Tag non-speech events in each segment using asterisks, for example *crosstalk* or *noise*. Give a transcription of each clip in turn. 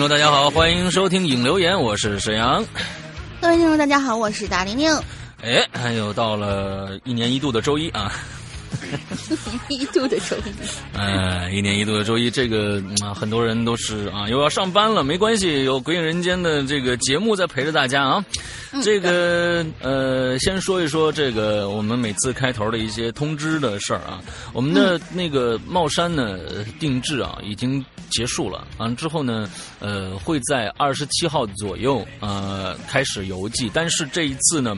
众，大家好，欢迎收听影留言，我是沈阳。各位听众，大家好，我是大玲玲。哎，又到了一年一度的周一啊。*laughs* 一年一度的周一，呃，一年一度的周一，这个啊，很多人都是啊，又要上班了，没关系，有《鬼影人间》的这个节目在陪着大家啊。这个呃，先说一说这个我们每次开头的一些通知的事儿啊。我们的那个帽衫呢，定制啊，已经结束了。完了之后呢，呃，会在二十七号左右呃开始邮寄，但是这一次呢。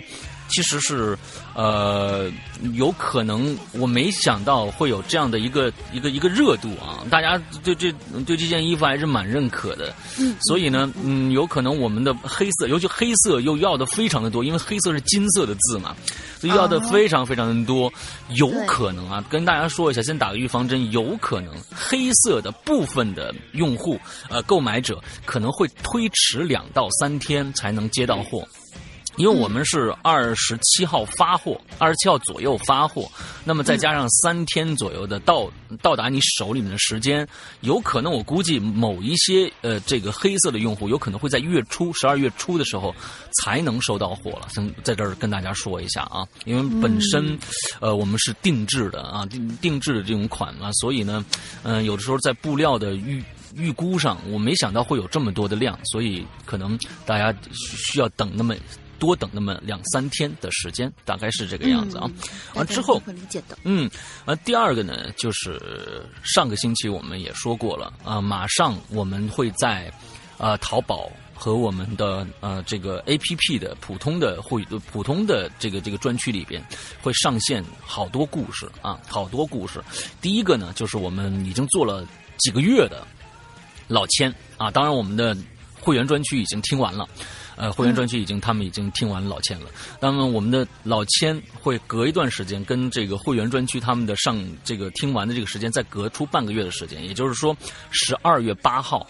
其实是，呃，有可能我没想到会有这样的一个一个一个热度啊！大家对这对这件衣服还是蛮认可的，嗯，所以呢，嗯，有可能我们的黑色，尤其黑色又要的非常的多，因为黑色是金色的字嘛，所以要的非常非常的多，有可能啊，跟大家说一下，先打个预防针，有可能黑色的部分的用户呃购买者可能会推迟两到三天才能接到货。因为我们是二十七号发货，二十七号左右发货，那么再加上三天左右的到到达你手里面的时间，有可能我估计某一些呃这个黑色的用户有可能会在月初十二月初的时候才能收到货了。先在这儿跟大家说一下啊，因为本身呃我们是定制的啊定定制的这种款嘛，所以呢嗯有的时候在布料的预预估上，我没想到会有这么多的量，所以可能大家需要等那么。多等那么两三天的时间，大概是这个样子啊。完之后，理解的。嗯，完第二个呢，就是上个星期我们也说过了啊，马上我们会在呃淘宝和我们的呃这个 A P P 的普通的会普通的这个这个专区里边会上线好多故事啊，好多故事。第一个呢，就是我们已经做了几个月的老千啊，当然我们的会员专区已经听完了。呃，会员专区已经，他们已经听完老千了。那么我们的老千会隔一段时间跟这个会员专区他们的上这个听完的这个时间再隔出半个月的时间，也就是说，十二月八号，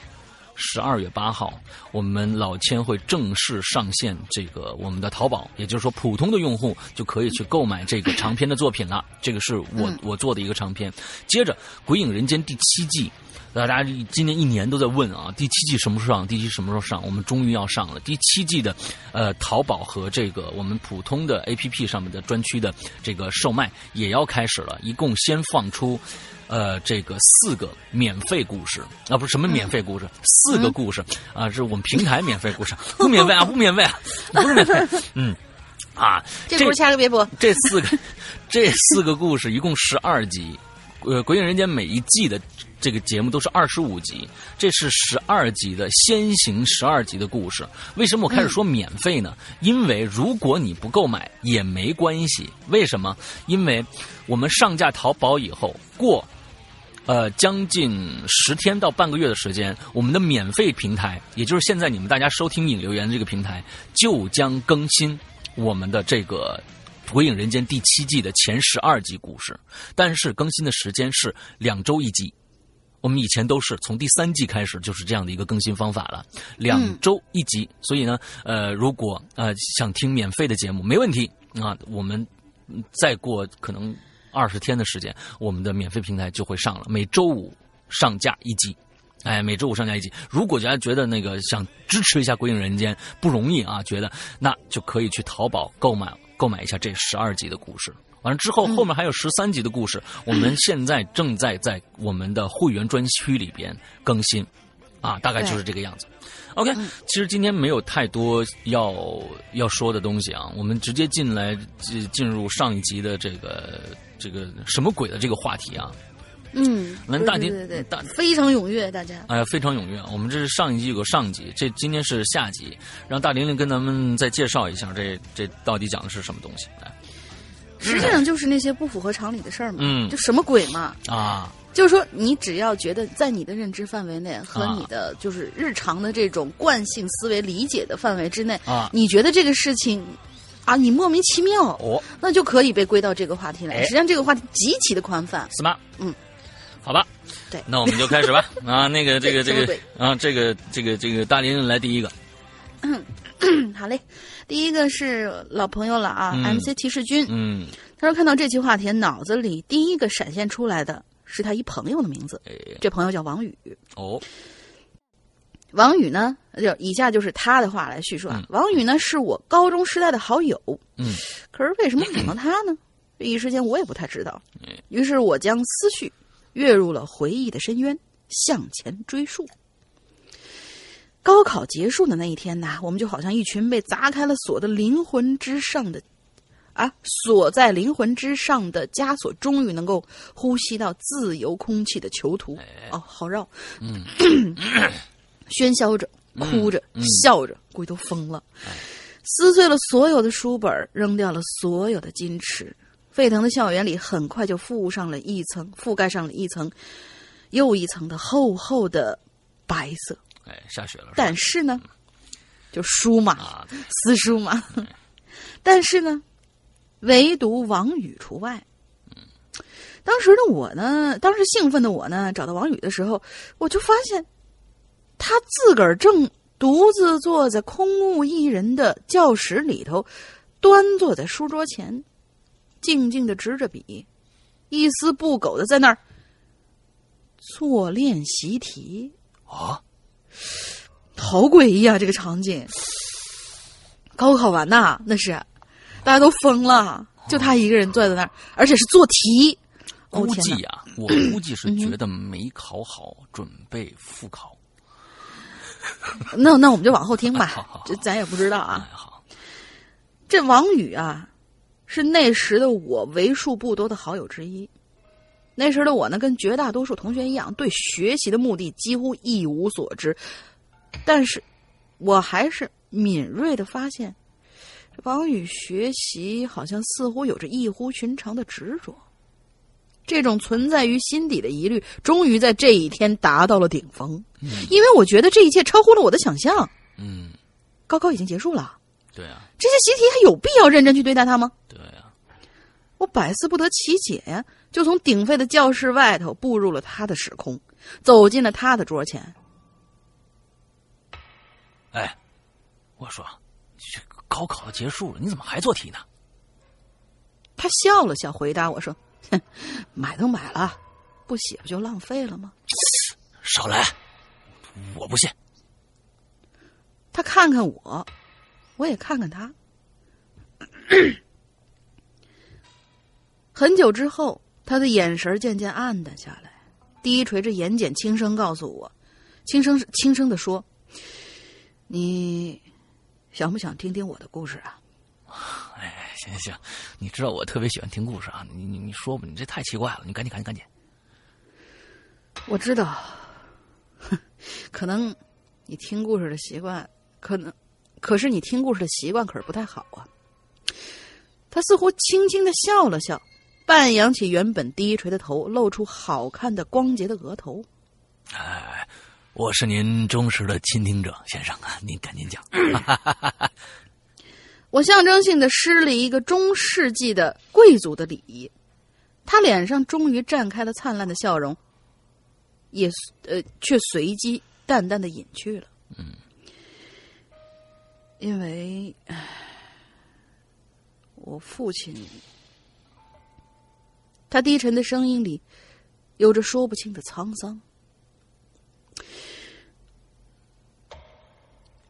十二月八号，我们老千会正式上线这个我们的淘宝，也就是说，普通的用户就可以去购买这个长篇的作品了。这个是我我做的一个长篇。接着，《鬼影人间》第七季。大家今年一年都在问啊，第七季什么时候上？第七季什么时候上？我们终于要上了第七季的，呃，淘宝和这个我们普通的 A P P 上面的专区的这个售卖也要开始了。一共先放出，呃，这个四个免费故事啊，不是什么免费故事，四个故事啊，是我们平台免费故事，*laughs* 不免费啊，不免费啊，不是免费，嗯，啊，这故事掐个别播，*laughs* 这四个，这四个故事一共十二集，呃，《鬼影人间》每一季的。这个节目都是二十五集，这是十二集的先行十二集的故事。为什么我开始说免费呢？因为如果你不购买也没关系。为什么？因为我们上架淘宝以后，过呃将近十天到半个月的时间，我们的免费平台，也就是现在你们大家收听引留言的这个平台，就将更新我们的这个《鬼影人间》第七季的前十二集故事。但是更新的时间是两周一集。我们以前都是从第三季开始就是这样的一个更新方法了，两周一集。所以呢，呃，如果呃想听免费的节目，没问题啊。我们再过可能二十天的时间，我们的免费平台就会上了，每周五上架一集。哎，每周五上架一集。如果大家觉得那个想支持一下《鬼影人间》不容易啊，觉得那就可以去淘宝购买购买一下这十二集的故事。完了之后，后面还有十三集的故事，我们现在正在在我们的会员专区里边更新，啊，大概就是这个样子。OK，其实今天没有太多要要说的东西啊，我们直接进来进进入上一集的这个这个什么鬼的这个话题啊。嗯，对那大家对对对大非常踊跃，大家。哎呀，非常踊跃啊！我们这是上一集有个上集，这今天是下集，让大玲玲跟咱们再介绍一下这这到底讲的是什么东西？来实际上就是那些不符合常理的事儿嘛，嗯就什么鬼嘛。啊，就是说，你只要觉得在你的认知范围内和啊你的就是日常的这种惯性思维理解的范围之内，啊你觉得这个事情啊，你莫名其妙，哦，那就可以被归到这个话题来。哎实际上，这个话题极其的宽泛。是吗？嗯，好吧，对那我们就开始吧。*laughs* 啊，那个这个这个啊，这个这个这个大玲玲来第一个，嗯，*coughs* 好嘞，第一个是老朋友了啊、嗯 m c 提示君。嗯，他说看到这期话题，脑子里第一个闪现出来的是他一朋友的名字，哎，这朋友叫王宇。哦，王宇呢，就以下就是他的话来叙述啊。嗯王宇呢是我高中时代的好友，嗯，可是为什么想到他呢？这 *clears throat* 一时间我也不太知道嗯。于是我将思绪跃入了回忆的深渊，向前追溯。高考结束的那一天呐，我们就好像一群被砸开了锁的灵魂之上的，啊，锁在灵魂之上的枷锁，终于能够呼吸到自由空气的囚徒。哦，好绕。嗯，*clears throat* 喧嚣着，哭着，嗯笑着，估计都疯了。撕碎了所有的书本，扔掉了所有的矜持。沸腾的校园里，很快就覆上了一层，覆盖上了一层又一层的厚厚的白色。哎，下雪了，但是呢，就书嘛，啊，撕书嘛。但是呢，唯独王宇除外。当时的我呢，当时兴奋的我呢，找到王宇的时候，我就发现，他自个儿正独自坐在空无一人的教室里头，端坐在书桌前，静静的执着笔，一丝不苟的在那儿做练习题。啊，好诡异啊！这个场景。高考完呐，那是大家都疯了，就他一个人坐在那儿，而且是做题。哦估！计呀，我 *clears throat* 估计是觉得没考好，准备复考。那那我们就往后听吧 *laughs* 好好好，这咱也不知道啊。哎，好，这王宇啊，是那时的我为数不多的好友之一。那时的我呢，跟绝大多数同学一样，对学习的目的几乎一无所知。但是，我还是敏锐的发现，这王宇学习好像似乎有着异乎寻常的执着。这种存在于心底的疑虑，终于在这一天达到了顶峰。因为我觉得这一切超乎了我的想象。嗯，高考已经结束了，对啊，这些习题还有必要认真去对待它吗？对啊，我百思不得其解呀，就从鼎沸的教室外头步入了他的时空，走进了他的桌前。哎，我说，这高考结束了，你怎么还做题呢？他笑了笑，回答我说：“哼，*laughs* 买都买了，不写不就浪费了吗少来，我不信。？”他看看我，我也看看他。*coughs* 很久之后，他的眼神渐渐暗淡下来，低垂着眼睑，轻声告诉我，轻声轻声的说：“你想不想听听我的故事啊？”哎，行行行，你知道我特别喜欢听故事啊，你你你说吧，你这太奇怪了，你赶紧赶紧赶紧。我知道，哼，*laughs* 可能你听故事的习惯，可能，可是你听故事的习惯可是不太好啊。他似乎轻轻的笑了笑，半扬起原本低垂的头，露出好看的光洁的额头。哎，我是您忠实的倾听者，先生啊，您赶紧讲。*laughs* 我象征性的施了一个中世纪的贵族的礼仪，他脸上终于绽开了灿烂的笑容，也呃却随即淡淡的隐去了。嗯，因为唉我父亲，他低沉的声音里有着说不清的沧桑。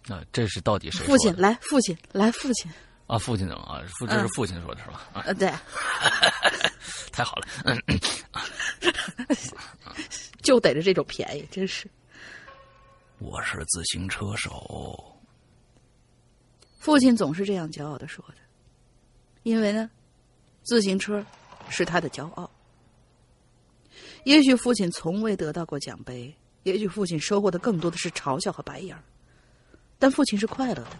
啊，这是到底是父亲来，父亲来，父亲，啊？父亲的啊，父这是嗯父亲说的是吧？啊，呃，对，*laughs* 太好了，嗯，*laughs* 就逮着这种便宜，真是。我是自行车手。父亲总是这样骄傲的说的，因为呢，自行车是他的骄傲。也许父亲从未得到过奖杯，也许父亲收获的更多的是嘲笑和白眼儿，但父亲是快乐的，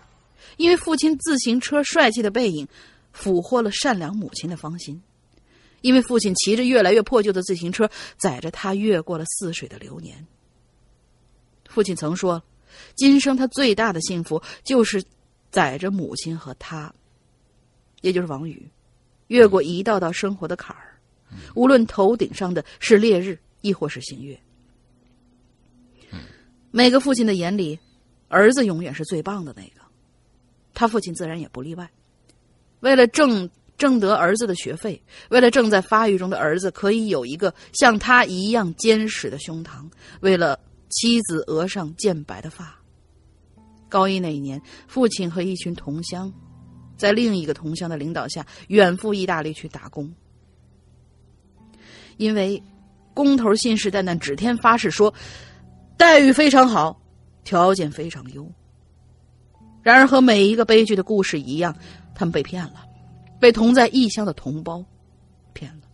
因为父亲自行车帅气的背影俘获了善良母亲的芳心，因为父亲骑着越来越破旧的自行车，载着他越过了似水的流年。父亲曾说，今生他最大的幸福就是载着母亲和他，也就是王宇，越过一道道生活的坎儿。无论头顶上的是烈日，亦或是新月，每个父亲的眼里，儿子永远是最棒的那个。他父亲自然也不例外。为了挣挣得儿子的学费，为了正在发育中的儿子可以有一个像他一样坚实的胸膛，为了妻子额上渐白的发，高一那一年，父亲和一群同乡，在另一个同乡的领导下，远赴意大利去打工。因为工头信誓旦旦、指天发誓说待遇非常好，条件非常优。然而和每一个悲剧的故事一样，他们被骗了，被同在异乡的同胞骗了。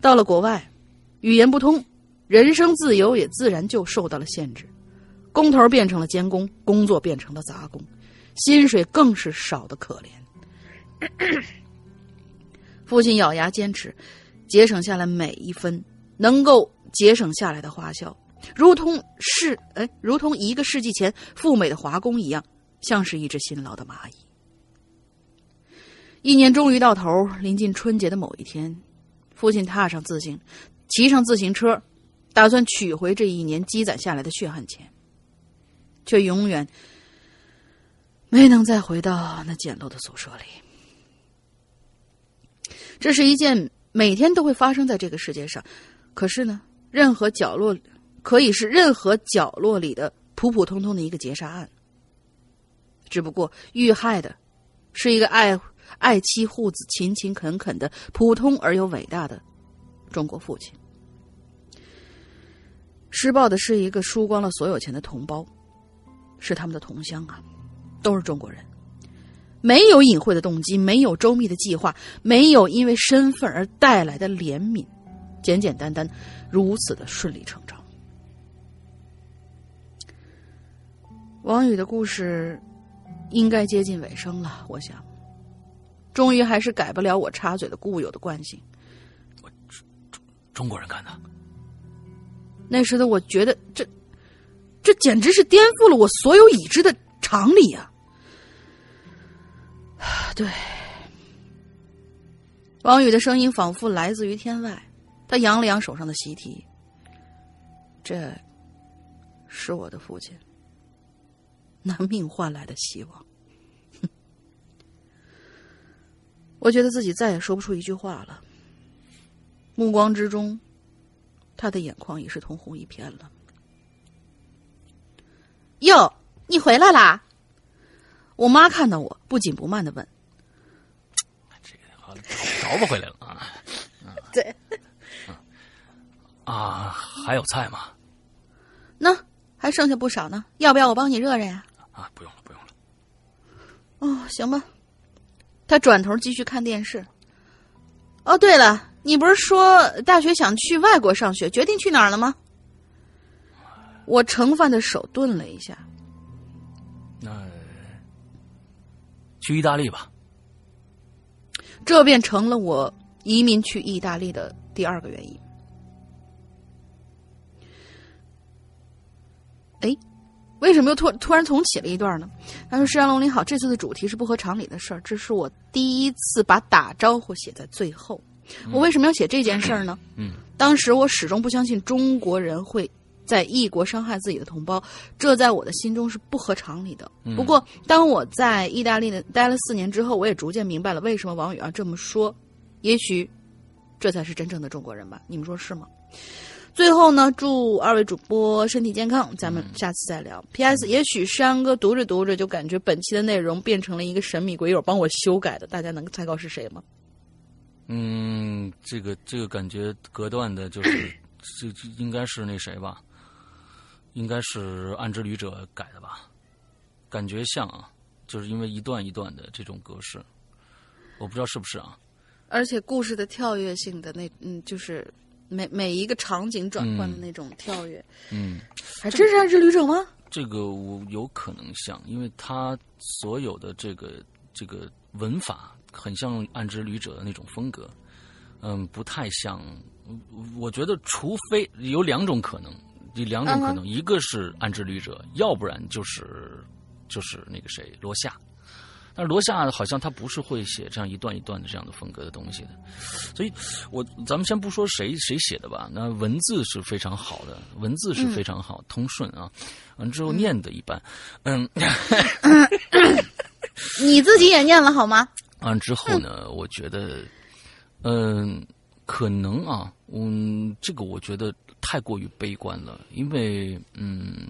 到了国外，语言不通，人生自由也自然就受到了限制。工头变成了监工，工作变成了杂工，薪水更是少的可怜。*coughs* 父亲咬牙坚持。节省下来每一分能够节省下来的花销，如同是哎，如同一个世纪前赴美的华工一样，像是一只辛劳的蚂蚁。一年终于到头，临近春节的某一天，父亲踏上自行，骑上自行车，打算取回这一年积攒下来的血汗钱，却永远没能再回到那简陋的宿舍里。这是一件。每天都会发生在这个世界上，可是呢，任何角落可以是任何角落里的普普通通的一个劫杀案。只不过遇害的是一个爱爱妻护子、勤勤恳恳的普通而又伟大的中国父亲，施暴的是一个输光了所有钱的同胞，是他们的同乡啊，都是中国人。没有隐晦的动机，没有周密的计划，没有因为身份而带来的怜悯，简简单单，如此的顺理成章。王宇的故事应该接近尾声了，我想，终于还是改不了我插嘴的固有的惯性。我中中国人干的。那时的我觉得，这这简直是颠覆了我所有已知的常理啊！*sighs* 对，王宇的声音仿佛来自于天外。他扬了扬手上的习题，这是我的父亲拿命换来的希望。*laughs* 我觉得自己再也说不出一句话了。目光之中，他的眼眶已是通红一片了。哟，你回来啦！我妈看到我，不紧不慢的问。这找不回来了啊！*laughs* 对，啊，还有菜吗？那还剩下不少呢，要不要我帮你热热呀？啊，不用了，不用了。哦，行吧。他转头继续看电视。哦，对了，你不是说大学想去外国上学，决定去哪儿了吗？我盛饭的手顿了一下。去意大利吧。这便成了我移民去意大利的第二个原因。哎，为什么又突突然重启了一段呢？他说：“石阳龙你好，这次的主题是不合常理的事儿，这是我第一次把打招呼写在最后。我为什么要写这件事儿呢？嗯，当时我始终不相信中国人会。”在异国伤害自己的同胞，这在我的心中是不合常理的。不过，当我在意大利的待了四年之后，我也逐渐明白了为什么王宇要这么说。也许，这才是真正的中国人吧？你们说是吗？最后呢，祝二位主播身体健康，咱们下次再聊。P.S. 也许山哥读着读着就感觉本期的内容变成了一个神秘鬼友帮我修改的，大家能猜到是谁吗？嗯，这个这个感觉隔断的就是 *coughs* 这这应该是那谁吧？应该是《暗之旅者》改的吧，感觉像啊，就是因为一段一段的这种格式，我不知道是不是啊。而且故事的跳跃性的那嗯，就是每每一个场景转换的那种跳跃，嗯，还真是暗之旅者吗？这个我有可能像，因为他所有的这个这个文法很像《暗之旅者》的那种风格，嗯，不太像。我觉得，除非有两种可能，有两种可能，一个是《暗之旅者》，要不然就是就是那个谁罗夏。但是罗夏好像他不是会写这样一段一段的这样的风格的东西的，所以我咱们先不说谁谁写的吧，那文字是非常好的，文字是非常好，通顺啊，完之后念的一般，嗯，*coughs* 你自己也念了好吗？完之后呢，我觉得，嗯，可能啊，嗯，这个我觉得太过于悲观了，因为嗯。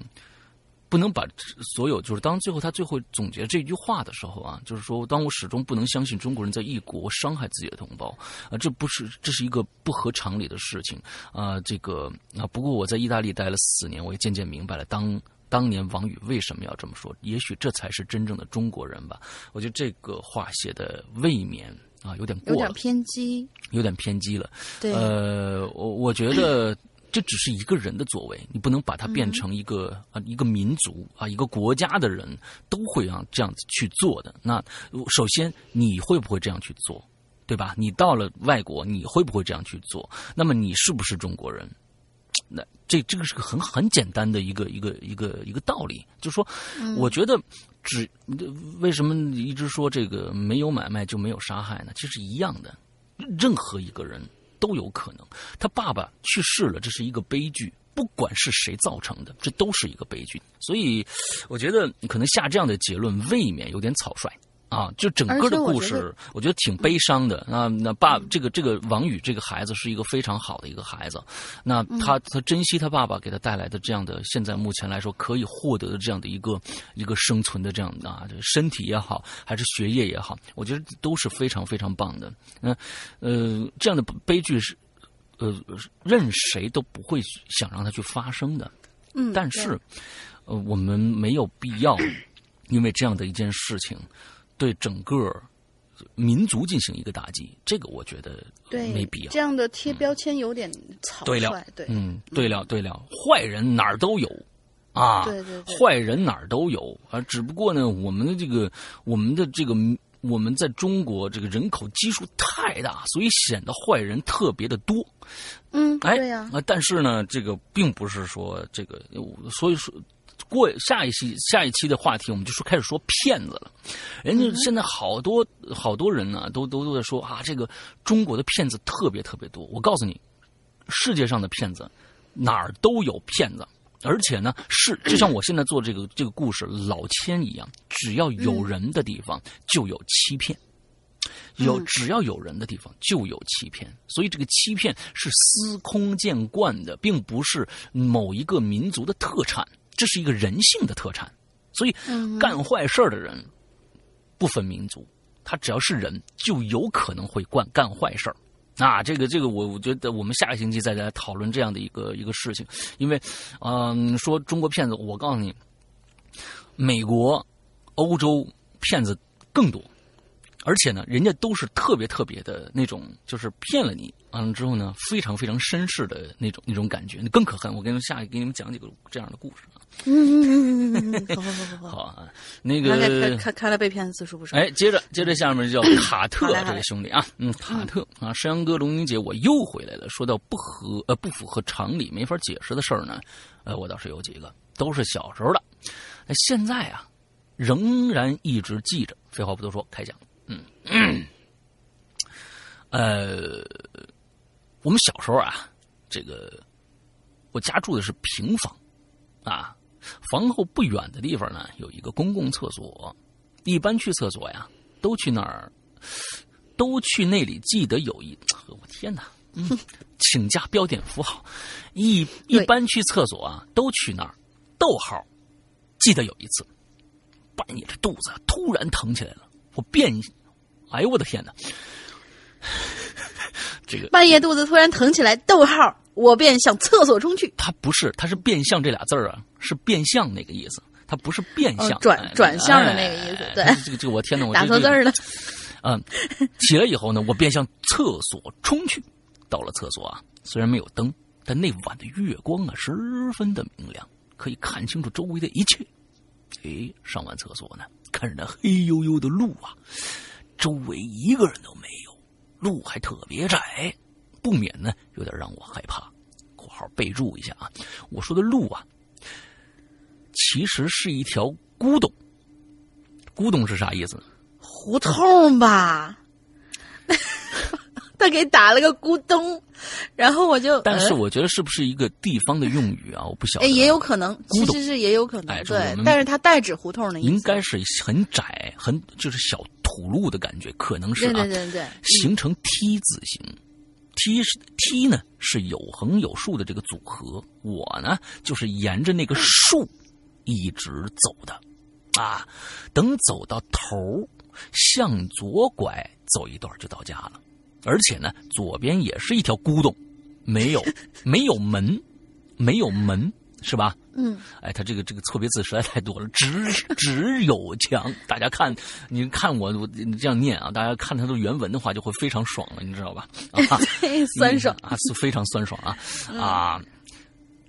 不能把所有，就是当最后他最后总结这句话的时候啊，就是说，当我始终不能相信中国人在异国伤害自己的同胞啊，这不是这是一个不合常理的事情啊。这个啊，不过我在意大利待了四年，我也渐渐明白了当当年王宇为什么要这么说。也许这才是真正的中国人吧。我觉得这个话写的未免啊有点过，有点偏激，有点偏激了。对，呃，我我觉得。这只是一个人的作为，你不能把它变成一个啊一个民族啊一个国家的人都会让这样子去做的。那首先你会不会这样去做，对吧？你到了外国你会不会这样去做？那么你是不是中国人？那这这个是个很很简单的一个一个一个一个道理，就是说，我觉得只为什么一直说这个没有买卖就没有杀害呢？其实一样的，任何一个人。都有可能，他爸爸去世了，这是一个悲剧。不管是谁造成的，这都是一个悲剧。所以，我觉得可能下这样的结论未免有点草率。啊，就整个的故事，我觉得挺悲伤的。那那爸，这个这个王宇这个孩子是一个非常好的一个孩子。那他他珍惜他爸爸给他带来的这样的，现在目前来说可以获得的这样的一个一个生存的这样的啊，身体也好，还是学业也好，我觉得都是非常非常棒的。那呃，这样的悲剧是呃任谁都不会想让他去发生的。嗯，但是呃，我们没有必要因为这样的一件事情。对整个民族进行一个打击，这个我觉得没必要。这样的贴标签有点草率。对，嗯，对了，对了，坏人哪儿都有啊，对对，坏人哪儿都有啊。只不过呢，我们的这个，我们的这个，我们在中国这个人口基数太大，所以显得坏人特别的多。嗯，哎，对呀。但是呢，这个并不是说这个，所以说。过下一期下一期的话题，我们就说开始说骗子了。人家现在好多好多人呢，都都都在说啊，这个中国的骗子特别特别多。我告诉你，世界上的骗子哪儿都有骗子，而且呢是就像我现在做这个这个故事老千一样，只要有人的地方就有欺骗，有只要有人的地方就有欺骗，所以这个欺骗是司空见惯的，并不是某一个民族的特产。这是一个人性的特产，所以干坏事的人不分民族，他只要是人就有可能会干干坏事儿。啊，这个这个，我我觉得我们下个星期再来讨论这样的一个一个事情，因为嗯，说中国骗子，我告诉你，美国、欧洲骗子更多。而且呢，人家都是特别特别的那种，就是骗了你，完了之后呢，非常非常绅士的那种那种感觉，更可恨。我跟你们下给你们讲几个这样的故事啊。嗯嗯嗯嗯好好好好好啊，那个看看看来被骗的次数不少。哎，接着接着下面就叫卡特这位兄弟啊，嗯，卡特啊，山羊哥龙英姐，我又回来了。说到不合呃不符合常理、没法解释的事儿呢，呃，我倒是有几个，都是小时候的，那现在啊，仍然一直记着。废话不多说，开讲。嗯，呃，我们小时候啊，这个我家住的是平房，啊，房后不远的地方呢有一个公共厕所，一般去厕所呀都去那儿，都去那里。记得有一，我天哪，嗯，*laughs* 请加标点符号，一一般去厕所啊都去那儿。逗号，记得有一次，半夜这肚子突然疼起来了，我便。哎呦我的天哪！*laughs* 这个半夜肚子突然疼起来，逗号，我便向厕所冲去。他不是，他是变相这俩字儿啊，是变相那个意思，他不是变相转转向的那个意思。对，这个这个我天哪，我打错字儿了。*laughs* 嗯，起来以后呢，我便向厕所冲去，到了厕所啊，虽然没有灯，但那晚的月光啊十分的明亮，可以看清楚周围的一切。哎，上完厕所呢，看着那黑黝黝的路啊，周围一个人都没有，路还特别窄，不免呢有点让我害怕。（括号备注一下啊，我说的路啊，其实是一条古董。古董是啥意思？胡同吧。*laughs* 他给打了个咕咚，然后我就。但是我觉得是不是一个地方的用语啊？我不晓得。哎，也有可能，其实是也有可能。哎对，但是它代指胡同的意思。应该是很窄，很就是小土路的感觉，可能是啊。对对对对。形成梯字形梯是梯呢是有横有竖的这个组合。我呢就是沿着那个竖一直走的，啊，等走到头向左拐走一段就到家了。而且呢，左边也是一条咕咚，没有，没有门，没有门，是吧？嗯。哎，他这个这个错别字实在太多了，只只 *laughs* 有强。大家看，你看我我这样念啊，大家看他的原文的话，就会非常爽了，你知道吧？啊，*laughs* 酸爽啊，是非常酸爽啊啊！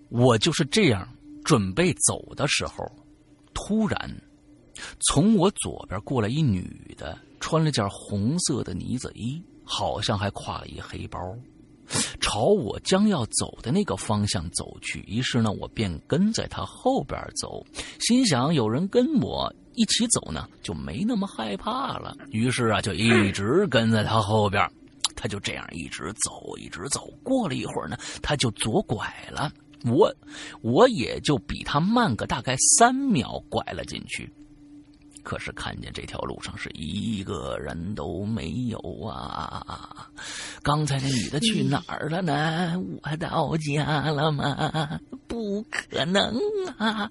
我就是这样准备走的时候，突然从我左边过来一女的，穿了件红色的呢子衣。好像还挎了一黑包，朝我将要走的那个方向走去。于是呢，我便跟在他后边走，心想有人跟我一起走呢，就没那么害怕了。于是啊，就一直跟在他后边。他就这样一直走，一直走。过了一会儿呢，他就左拐了，我我也就比他慢个大概三秒，拐了进去。可是看见这条路上是一个人都没有啊！刚才那女的去哪儿了呢？我到家了吗？不可能啊！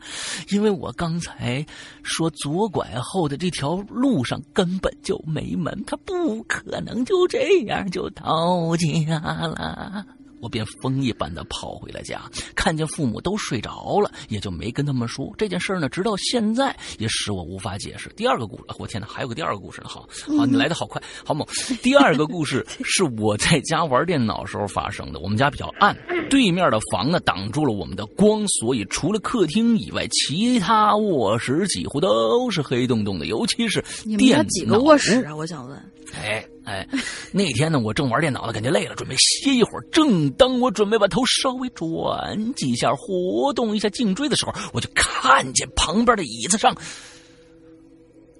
因为我刚才说左拐后的这条路上根本就没门，他不可能就这样就到家了。我便疯一般的跑回了家，看见父母都睡着了，也就没跟他们说这件事呢。直到现在也使我无法解释。第二个故事，我天哪，还有个第二个故事呢！好，好，你来的好快，好猛。第二个故事是我在家玩电脑时候发生的。我们家比较暗，对面的房呢挡住了我们的光，所以除了客厅以外，其他卧室几乎都是黑洞洞的。尤其是电脑几个卧室啊？我想问。哎。哎，那天呢，我正玩电脑呢，感觉累了，准备歇一会儿。正当我准备把头稍微转几下，活动一下颈椎的时候，我就看见旁边的椅子上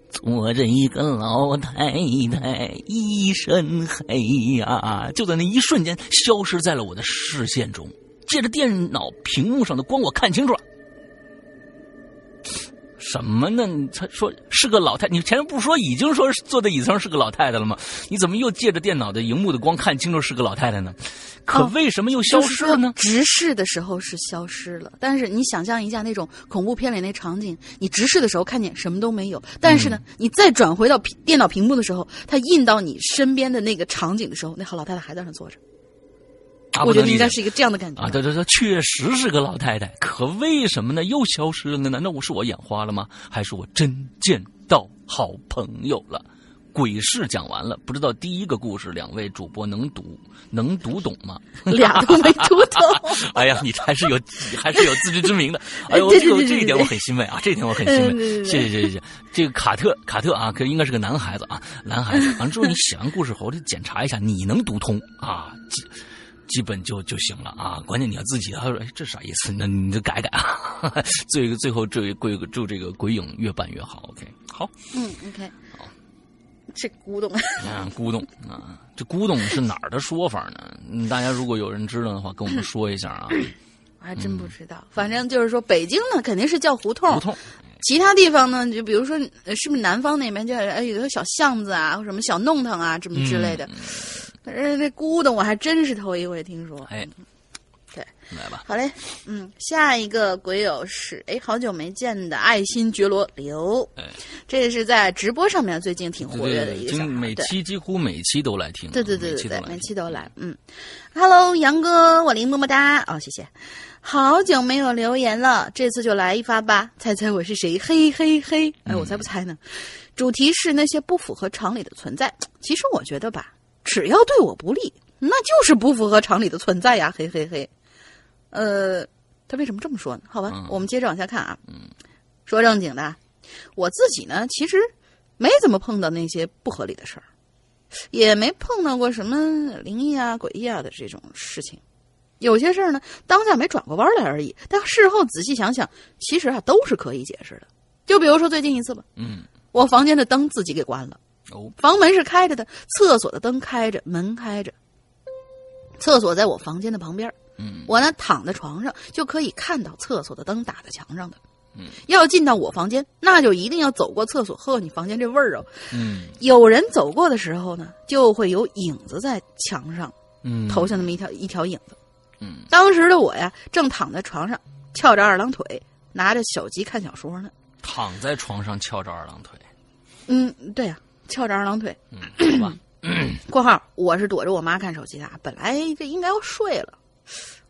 坐着一个老太太，一身黑呀，就在那一瞬间消失在了我的视线中。借着电脑屏幕上的光，我看清楚了。什么呢？他说是个老太，你前面不说已经说坐在椅子上是个老太太了吗？你怎么又借着电脑的荧幕的光看清楚是个老太太呢？可为什么又消失了呢？直视的时候是消失了，但是你想象一下那种恐怖片里那场景，你直视的时候看见什么都没有，但是呢，你再转回到电脑屏幕的时候，它印到你身边的那个场景的时候，那好老太太还在那坐着。我觉得应该是一个这样的感觉啊！对对对，确实是个老太太，可为什么呢？又消失了呢？难道我是我眼花了吗？还是我真见到好朋友了？鬼事讲完了，不知道第一个故事两位主播能读能读懂吗？*laughs* 俩都没读懂。哎呀，你还是有还是有自知之明的。哎呦，*laughs* 这个这一点我很欣慰啊！这一点我很欣慰。谢谢谢谢谢谢。这个卡特卡特啊，可应该是个男孩子啊，男孩子。完了之后你写完故事后，我得检查一下你能读通啊。基本就就行了啊！关键你要自己，他说：“哎，这啥意思？那你就改改啊！” *laughs* 最最后这鬼祝这个鬼影越办越好。OK，好，嗯，OK，好，这古董，啊，古董啊，这古董是哪儿的说法呢？大家如果有人知道的话，跟我们说一下啊。我还真不知道，反正就是说，北京呢肯定是叫胡同，胡同，其他地方呢，就比如说，是不是南方那边叫哎有个小巷子啊，或什么小弄堂啊，什么之类的。反正那咕咚我还真是头一回听说。哎，对，来吧。好嘞，嗯，下一个鬼友是哎，好久没见的爱新觉罗刘。哎，这是在直播上面最近挺活跃的一个小每期几乎每期都来听。对对对对对，每期都来。嗯，Hello，杨哥，我林么么哒。哦，谢谢。好久没有留言了，这次就来一发吧。猜猜我是谁？嘿嘿嘿。哎，我才不猜呢。主题是那些不符合常理的存在。其实我觉得吧。只要对我不利，那就是不符合常理的存在呀，嘿嘿嘿。呃，他为什么这么说呢？好吧，嗯我们接着往下看啊。嗯说正经的，我自己呢，其实没怎么碰到那些不合理的事儿，也没碰到过什么灵异啊、诡异啊的这种事情。有些事儿呢，当下没转过弯来而已，但事后仔细想想，其实啊都是可以解释的。就比如说最近一次吧，嗯，我房间的灯自己给关了。哦，房门是开着的，厕所的灯开着，门开着。厕所在我房间的旁边，嗯我呢躺在床上就可以看到厕所的灯打在墙上的。嗯，要进到我房间，那就一定要走过厕所。呵，你房间这味儿哦！嗯有人走过的时候呢，就会有影子在墙上嗯，投下那么一条一条影子。嗯当时的我呀，正躺在床上，翘着二郎腿，拿着手机看小说呢。躺在床上翘着二郎腿，嗯，对呀、翘着二郎腿。嗯，好吧，（括号我是躲着我妈看手机的啊，本来这应该要睡了，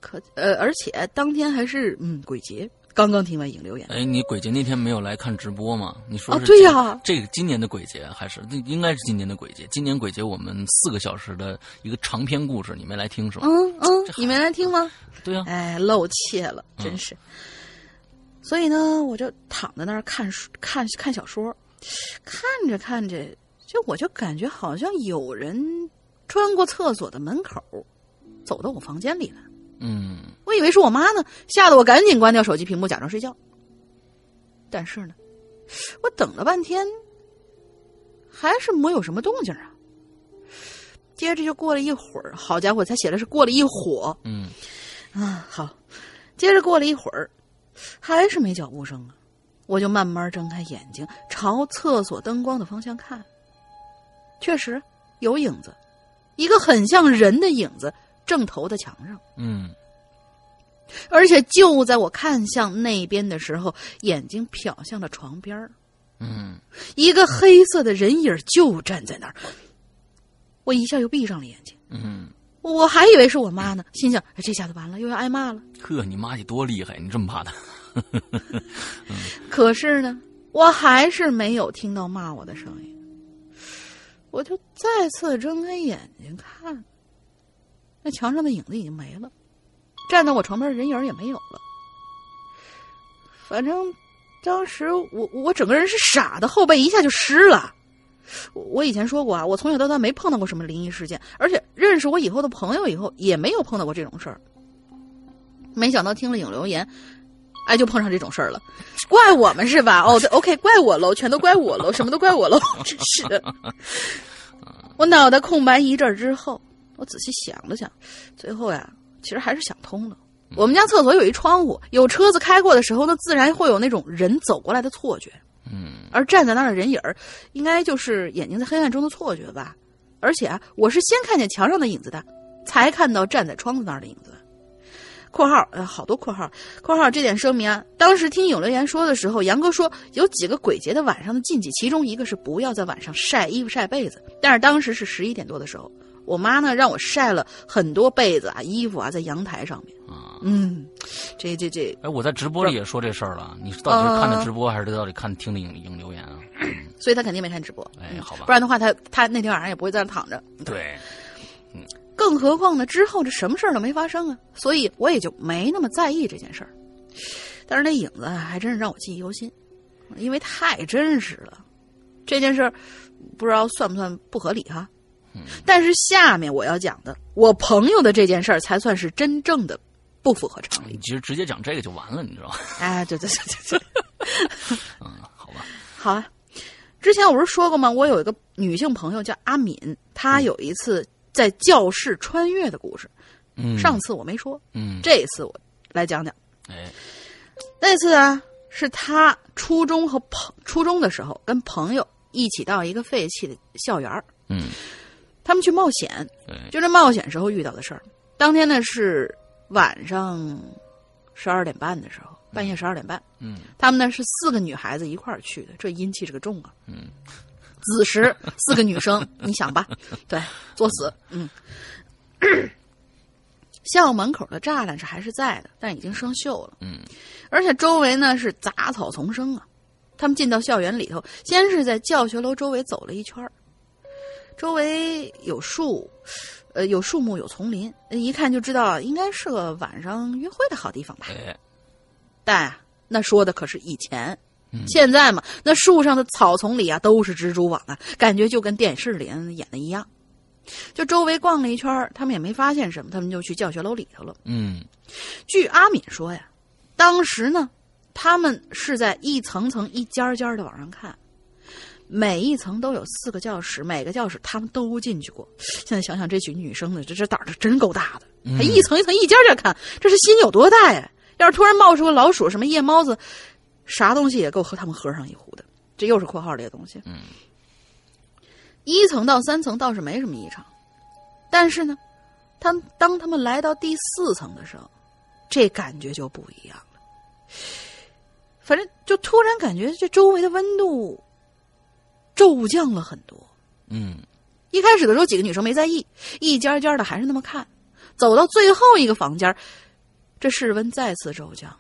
可呃，而且当天还是嗯鬼节，刚刚听完影留言，哎，你鬼节那天没有来看直播吗？你说哦对呀这个今年的鬼节还是那应该是今年的鬼节？今年鬼节我们四个小时的一个长篇故事，你没来听是吧？嗯嗯，你没来听吗？*laughs* 对啊，哎，露怯了，真是。所以呢，我就躺在那儿看书，看看小说，看着看着，就我就感觉好像有人穿过厕所的门口，走到我房间里了。嗯我以为是我妈呢，吓得我赶紧关掉手机屏幕，假装睡觉。但是呢，我等了半天，还是没有什么动静啊。接着就过了一会儿，好家伙，才写的是过了一会儿嗯啊。好，接着过了一会儿，还是没脚步声啊。我就慢慢睁开眼睛，朝厕所灯光的方向看，确实有影子，一个很像人的影子正投在墙上。嗯而且就在我看向那边的时候，眼睛瞟向了床边儿嗯一个黑色的人影就站在那儿。我一下又闭上了眼睛，嗯，我还以为是我妈呢，心想哎这下子完了，又要挨骂了。呵，你妈你多厉害，你这么怕她？可是呢，我还是没有听到骂我的声音。我就再次睁开眼睛看，那墙上的影子已经没了，站在我床边的人影也没有了。反正当时我我整个人是傻的，后背一下就湿了。我我以前说过啊，我从小到大没碰到过什么灵异事件，而且认识我以后的朋友以后也没有碰到过这种事儿。没想到听了影留言，哎，就碰上这种事儿了，怪我们是吧？哦，对，OK，怪我喽，全都怪我喽，什么都怪我喽，真是的。*laughs* 我脑袋空白一阵儿之后，我仔细想了想，最后呀，其实还是想通了。我们家厕所有一窗户，有车子开过的时候呢，自然会有那种人走过来的错觉。嗯而站在那儿的人影儿，应该就是眼睛在黑暗中的错觉吧。而且啊，我是先看见墙上的影子的，才看到站在窗子那儿的影子的。（括号呃，好多括号，括号这点声明啊。当时听有留言说的时候，杨哥说有几个鬼节的晚上的禁忌，其中一个是不要在晚上晒衣服、晒被子。但是当时是十一点多的时候，我妈呢让我晒了很多被子啊、衣服啊在阳台上面。啊，嗯，这这这哎，我在直播里也说这事儿了，你是到底是看的直播还是到底看听的影影留言啊？所以他肯定没看直播。嗯哎好吧不然的话他他那天晚上也不会在那躺着。对，*laughs* 更何况呢，之后这什么事儿都没发生啊，所以我也就没那么在意这件事儿。但是那影子啊还真是让我记忆犹新，因为太真实了。这件事儿不知道算不算不合理哈？嗯但是下面我要讲的，我朋友的这件事儿才算是真正的不符合常理你。其实直接讲这个就完了，你知道吧？哎，*laughs* 对对对对对，*laughs* 嗯，好吧，好啊。之前我不是说过吗？我有一个女性朋友叫阿敏，她有一次在教室穿越的故事。嗯，上次我没说，嗯，这次我来讲讲。哎，那次啊，是他初中和朋初中的时候跟朋友一起到一个废弃的校园儿嗯，他们去冒险，对，就这冒险时候遇到的事儿。当天呢是晚上十二点半的时候，半夜十二点半，嗯他们呢是四个女孩子一块儿去的，这阴气是个重啊。嗯，子时四个女生，你想吧，对，作死，嗯。校门口的栅栏是还是在的，但已经生锈了。嗯，而且周围呢是杂草丛生啊。他们进到校园里头，先是在教学楼周围走了一圈儿周围有树，呃，有树木，有丛林，一看就知道应该是个晚上约会的好地方吧。哎，但啊，那说的可是以前，现在嘛，那树上的草丛里啊都是蜘蛛网啊，感觉就跟电视里演的一样。就周围逛了一圈，他们也没发现什么，他们就去教学楼里头了。嗯，据阿敏说呀，当时呢，他们是在一层层、一间间的往上看，每一层都有四个教室，每个教室他们都进去过。现在想想，这群女生的，这这胆儿真够大的，还一层一层、一间间看，这是心有多大呀？要是突然冒出个老鼠、什么夜猫子，啥东西也够和他们喝上一壶的。这又是括号里的东西。嗯。一层到三层倒是没什么异常，但是呢，他们当他们来到第四层的时候，这感觉就不一样了。反正就突然感觉这周围的温度骤降了很多。嗯，一开始的时候几个女生没在意，一家家的还是那么看。走到最后一个房间，这室温再次骤降，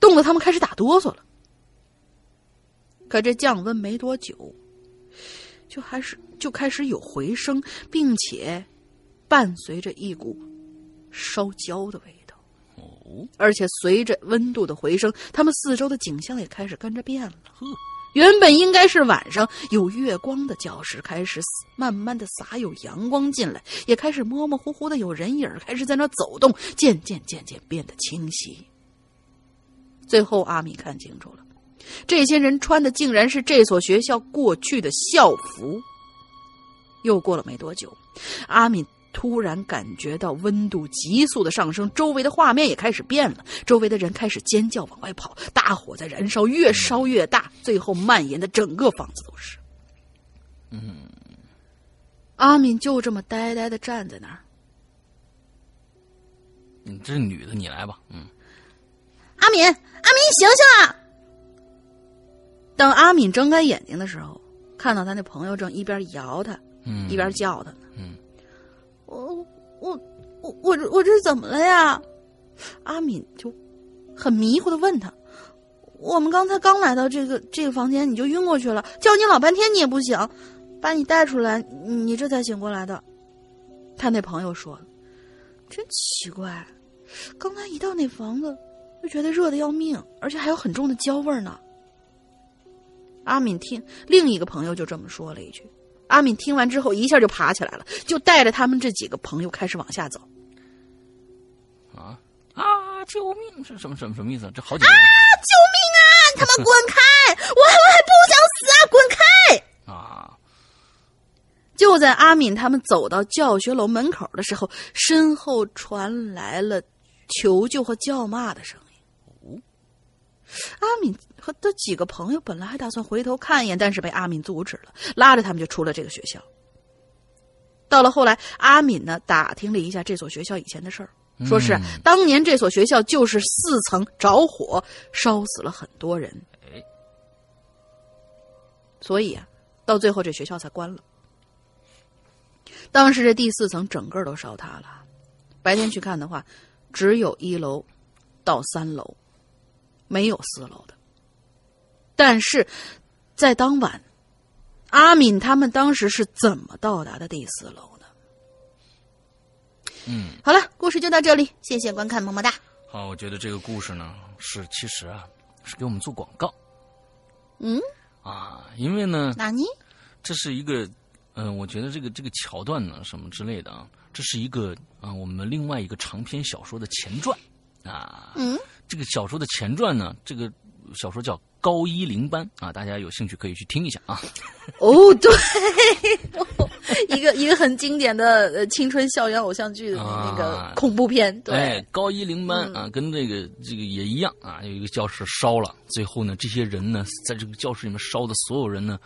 冻得他们开始打哆嗦了。可这降温没多久。就还是就开始有回声，并且伴随着一股烧焦的味道。哦，而且随着温度的回升，他们四周的景象也开始跟着变了。原本应该是晚上有月光的教室，开始慢慢的洒有阳光进来，也开始模模糊糊的有人影开始在那走动，渐渐渐渐变得清晰。最后，阿米看清楚了。这些人穿的竟然是这所学校过去的校服。又过了没多久，阿敏突然感觉到温度急速的上升，周围的画面也开始变了，周围的人开始尖叫往外跑，大火在燃烧，越烧越大，最后蔓延的整个房子都是。嗯，阿敏就这么呆呆的站在那儿。你这女的，你来吧。嗯，阿敏，阿敏，你醒醒啊！当阿敏睁开眼睛的时候，看到他那朋友正一边摇他，嗯，一边叫他呢。嗯，我我我我我这是怎么了呀？阿敏就很迷糊的问他：“我们刚才刚来到这个这个房间，你就晕过去了，叫你老半天你也不醒，把你带出来，你这才醒过来的。”他那朋友说：“真奇怪，刚才一到那房子，就觉得热的要命，而且还有很重的焦味呢。”阿敏听另一个朋友就这么说了一句，阿敏听完之后一下就爬起来了，就带着他们这几个朋友开始往下走。啊啊！救命！是什么什么什么意思？这好几个人啊！救命啊！他们滚开！我我还不想死啊！滚开！啊！就在阿敏他们走到教学楼门口的时候，身后传来了求救和叫骂的声音。阿敏和他几个朋友本来还打算回头看一眼，但是被阿敏阻止了，拉着他们就出了这个学校。到了后来，阿敏呢打听了一下这所学校以前的事儿，说是当年这所学校就是四层着火，烧死了很多人，所以啊，到最后这学校才关了。当时这第四层整个都烧塌了，白天去看的话，只有一楼到三楼。没有四楼的，但是，在当晚，阿敏他们当时是怎么到达的第四楼呢？嗯，好了，故事就到这里，谢谢观看，么么哒。好，我觉得这个故事呢，是其实啊，是给我们做广告。嗯，啊，因为呢，哪尼？这是一个，嗯，我觉得这个这个桥段呢，什么之类的啊，这是一个啊，我们另外一个长篇小说的前传啊。嗯。这个小说的前传呢，这个小说叫《高一零班》啊，大家有兴趣可以去听一下啊。哦，对，*laughs* 一个一个很经典的呃青春校园偶像剧的那个恐怖片。对，《高一零班》啊，跟这个这个也一样啊，有一个教室烧了，最后呢，这些人呢，在这个教室里面烧的所有人呢，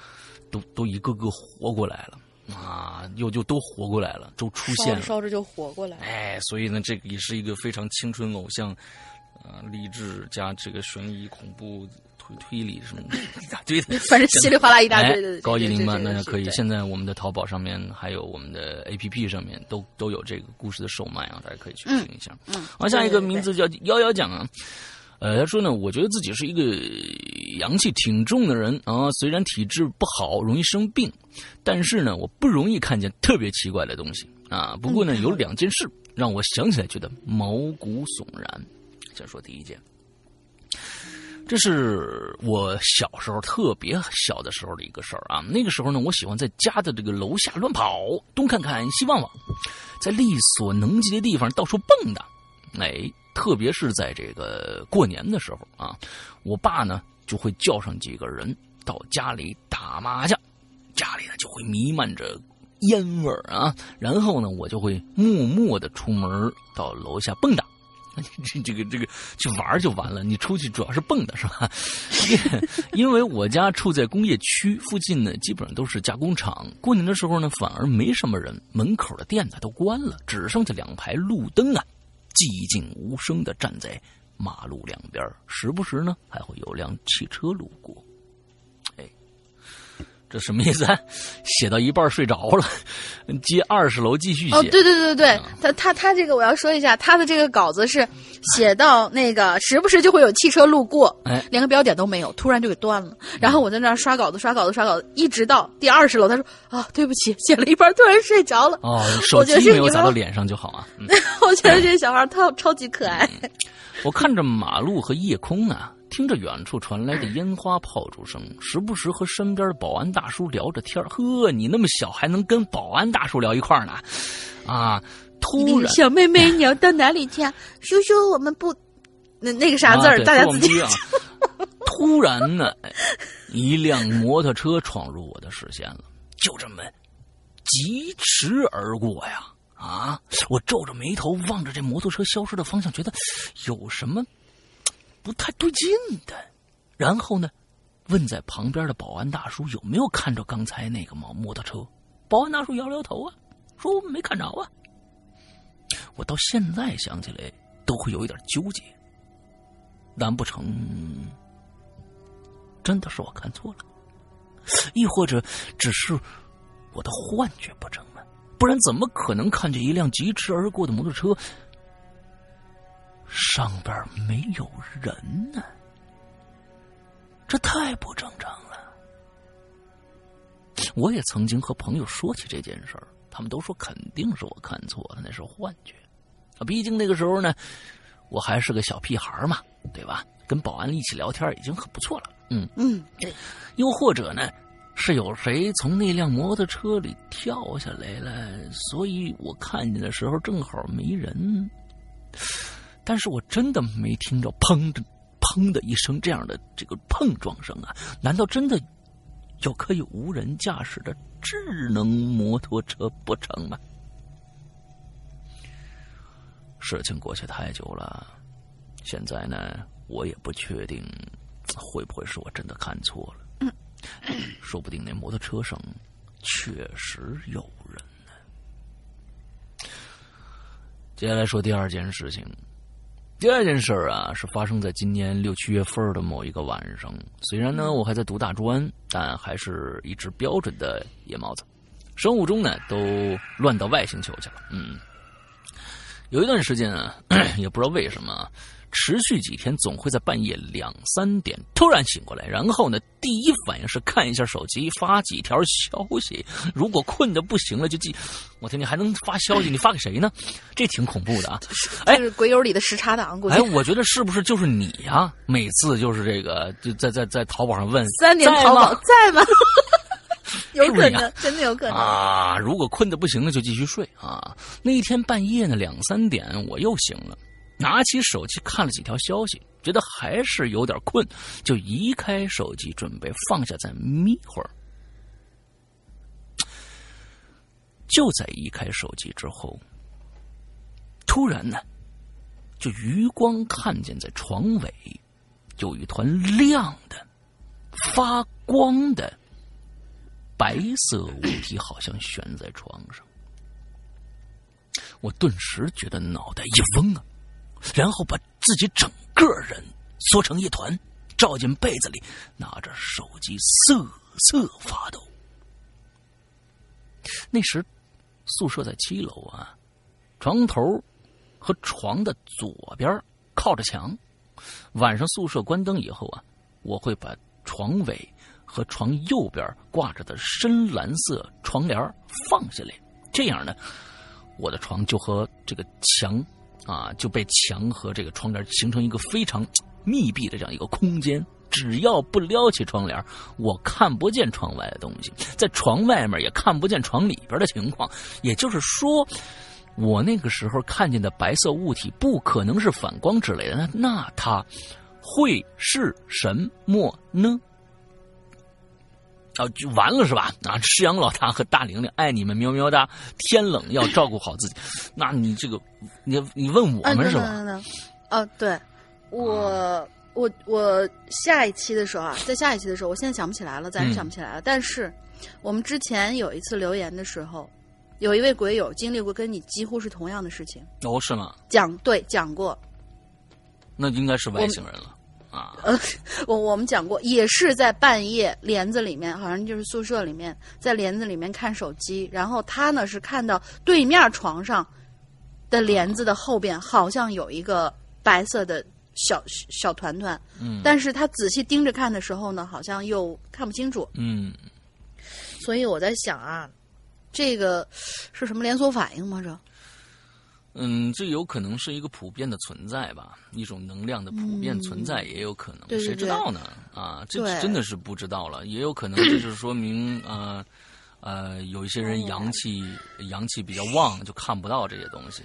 都都一个个活过来了啊，又就都活过来了，都出现了，烧着就活过来了。哎，所以呢，这个也是一个非常青春偶像。啊，励志加这个悬疑、恐怖、推推理什么 *laughs* 一大堆的，反正稀里哗啦一大堆的。高一零班，大家可以现在我们的淘宝上面还有我们的 APP 上面都都有这个故事的售卖啊，大家可以去听一下。嗯，好，下一个名字叫幺幺讲啊，呃，他说呢，我觉得自己是一个阳气挺重的人啊，虽然体质不好，容易生病，但是呢，我不容易看见特别奇怪的东西。啊。不过呢，有两件事让我想起来觉得毛骨悚然。先说第一件，这是我小时候特别小的时候的一个事儿啊。那个时候呢，我喜欢在家的这个楼下乱跑，东看看西望望，在力所能及的地方到处蹦跶。哎，特别是在这个过年的时候啊，我爸呢就会叫上几个人到家里打麻将，家里呢就会弥漫着烟味儿啊。然后呢，我就会默默的出门到楼下蹦跶。*laughs* 这这个这个去玩就完了，你出去主要是蹦的是吧？因为我家处在工业区附近呢，基本上都是加工厂。过年的时候呢，反而没什么人，门口的店呢都关了，只剩下两排路灯啊，寂静无声的站在马路两边，时不时呢还会有辆汽车路过。这什么意思？*laughs* 写到一半睡着了，接二十楼继续写。哦，对对对对，他他他这个我要说一下，他的这个稿子是写到那个时不时就会有汽车路过，哎，连个标点都没有，突然就给断了。然后我在那儿刷稿子，刷稿子，刷稿子，一直到第二十楼，他说啊，对不起，写了一半突然睡着了。哦，手机没有砸到脸上就好啊。*laughs* 我觉得这 *laughs* 小孩他超级可爱。我看着马路和夜空啊。听着远处传来的烟花炮竹声，时不时和身边的保安大叔聊着天呵，你那么小还能跟保安大叔聊一块儿呢？啊！突然，小妹妹，你要到哪里去啊？叔叔，我们不……那那个啥字儿，大家自己。*laughs* 突然呢，一辆摩托车闯入我的视线了，就这么疾驰而过呀！啊！我皱着眉头望着这摩托车消失的方向，觉得有什么。不太对劲的，然后呢，问在旁边的保安大叔有没有看着刚才那个摩摩托车？保安大叔摇了摇头啊，说没看着啊。我到现在想起来都会有一点纠结，难不成真的是我看错了，亦或者只是我的幻觉不成呢？不然怎么可能看见一辆疾驰而过的摩托车？上边没有人呢，这太不正常了。我也曾经和朋友说起这件事儿，他们都说肯定是我看错了，那是幻觉。啊，毕竟那个时候呢，我还是个小屁孩嘛，对吧？跟保安一起聊天已经很不错了。嗯嗯，又或者呢，是有谁从那辆摩托车里跳下来了，所以我看见的时候正好没人。但是我真的没听着“砰”的“砰”的一声这样的这个碰撞声啊！难道真的有可以无人驾驶的智能摩托车不成吗？事情过去太久了，现在呢，我也不确定会不会是我真的看错了。说不定那摩托车上确实有人呢。接下来说第二件事情。第二件事儿啊，是发生在今年六七月份的某一个晚上。虽然呢，我还在读大专，但还是一只标准的夜猫子。生物钟呢，都乱到外星球去了。嗯，有一段时间啊，*clears throat* 也不知道为什么。持续几天，总会在半夜两三点突然醒过来，然后呢，第一反应是看一下手机，发几条消息。如果困的不行了，就记。我天，你还能发消息？你发给谁呢？这挺恐怖的啊！*laughs* 哎，鬼友里的时差党，哎，我觉得是不是就是你呀？每次就是这个，就在在在淘宝上问三年淘宝在吗？有可能，真的有可能啊！如果困的不行了，就继续睡啊。那一天半夜呢，两三点我又醒了。拿起手机看了几条消息，觉得还是有点困，就移开手机，准备放下再眯会儿。就在移开手机之后，突然呢，就余光看见在床尾有一团亮的、发光的白色物体，好像悬在床上。我顿时觉得脑袋一嗡啊！然后把自己整个人缩成一团，罩进被子里，拿着手机瑟瑟发抖。那时宿舍在七楼啊，床头和床的左边靠着墙。晚上宿舍关灯以后啊，我会把床尾和床右边挂着的深蓝色床帘放下来，这样呢，我的床就和这个墙啊就被墙和这个窗帘形成一个非常密闭的这样一个空间。只要不撩起窗帘，我看不见窗外的东西，在床外面也看不见床里边的情况。也就是说，我那个时候看见的白色物体不可能是反光之类的，那那它会是什么呢？啊，就完了是吧？啊，赤阳老大和大玲玲爱你们喵喵哒。天冷要照顾好自己。*laughs* 那你这个，你你问我们是吧？啊，对，我。我我下一期的时候啊，在下一期的时候，我现在想不起来了，暂时想不起来了。但是我们之前有一次留言的时候，有一位鬼友经历过跟你几乎是同样的事情。哦，是吗？讲对讲过，那应该是外星人了啊。*laughs* 呃，我我们讲过，也是在半夜帘子里面，好像就是宿舍里面，在帘子里面看手机，然后他呢是看到对面床上的帘子的后边好像有一个白色的。小小团团，嗯，但是他仔细盯着看的时候呢，好像又看不清楚，嗯，所以我在想啊，这个是什么连锁反应吗？这，嗯，这有可能是一个普遍的存在吧，一种能量的普遍存在也有可能，谁知道呢？啊，这真的是不知道了，也有可能这就是说明，呃，呃，有一些人阳气阳气比较旺，就看不到这些东西。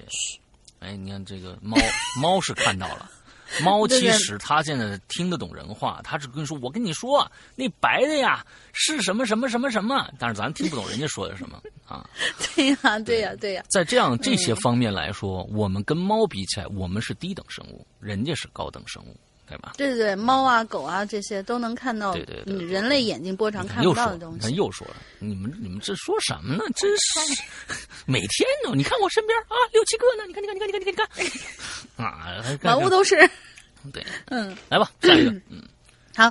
哎，你看这个猫猫是看到了。*laughs* 猫其实它现在听得懂人话，它只跟你说：“我跟你说，那白的呀是什么什么什么什么。”但是咱听不懂人家说的什么 *laughs* 啊。对呀，对呀，对呀。在这样这些方面来说，我们跟猫比起来，我们是低等生物，人家是高等生物，对吧？对对对，猫啊、狗啊这些都能看到，对对对，人类眼睛波长看不到的东西。他又说了，你们你们这说什么呢？真是 *laughs* 每天呢，你看我身边啊，六七个呢，你看你看你看你看你看你 *laughs* 看啊，满屋都是。*laughs* 对，嗯，来吧，下一个，*coughs* 嗯，好，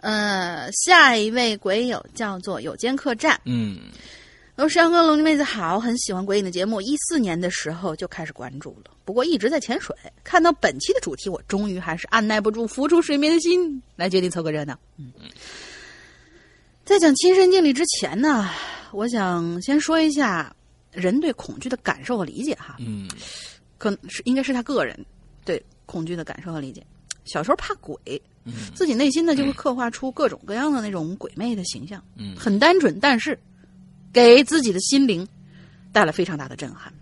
呃，下一位鬼友叫做有间客栈，嗯，龙山哥、龙妹子好，很喜欢鬼影的节目，一四年的时候就开始关注了，不过一直在潜水。看到本期的主题，我终于还是按耐不住浮出水面的心，来决定凑个热闹。嗯，在讲亲身经历之前呢，我想先说一下人对恐惧的感受和理解哈，嗯，可能是应该是他个人对。恐惧的感受和理解，小时候怕鬼，自己内心呢就会刻画出各种各样的那种鬼魅的形象，嗯，很单纯，但是给自己的心灵带来非常大的震撼，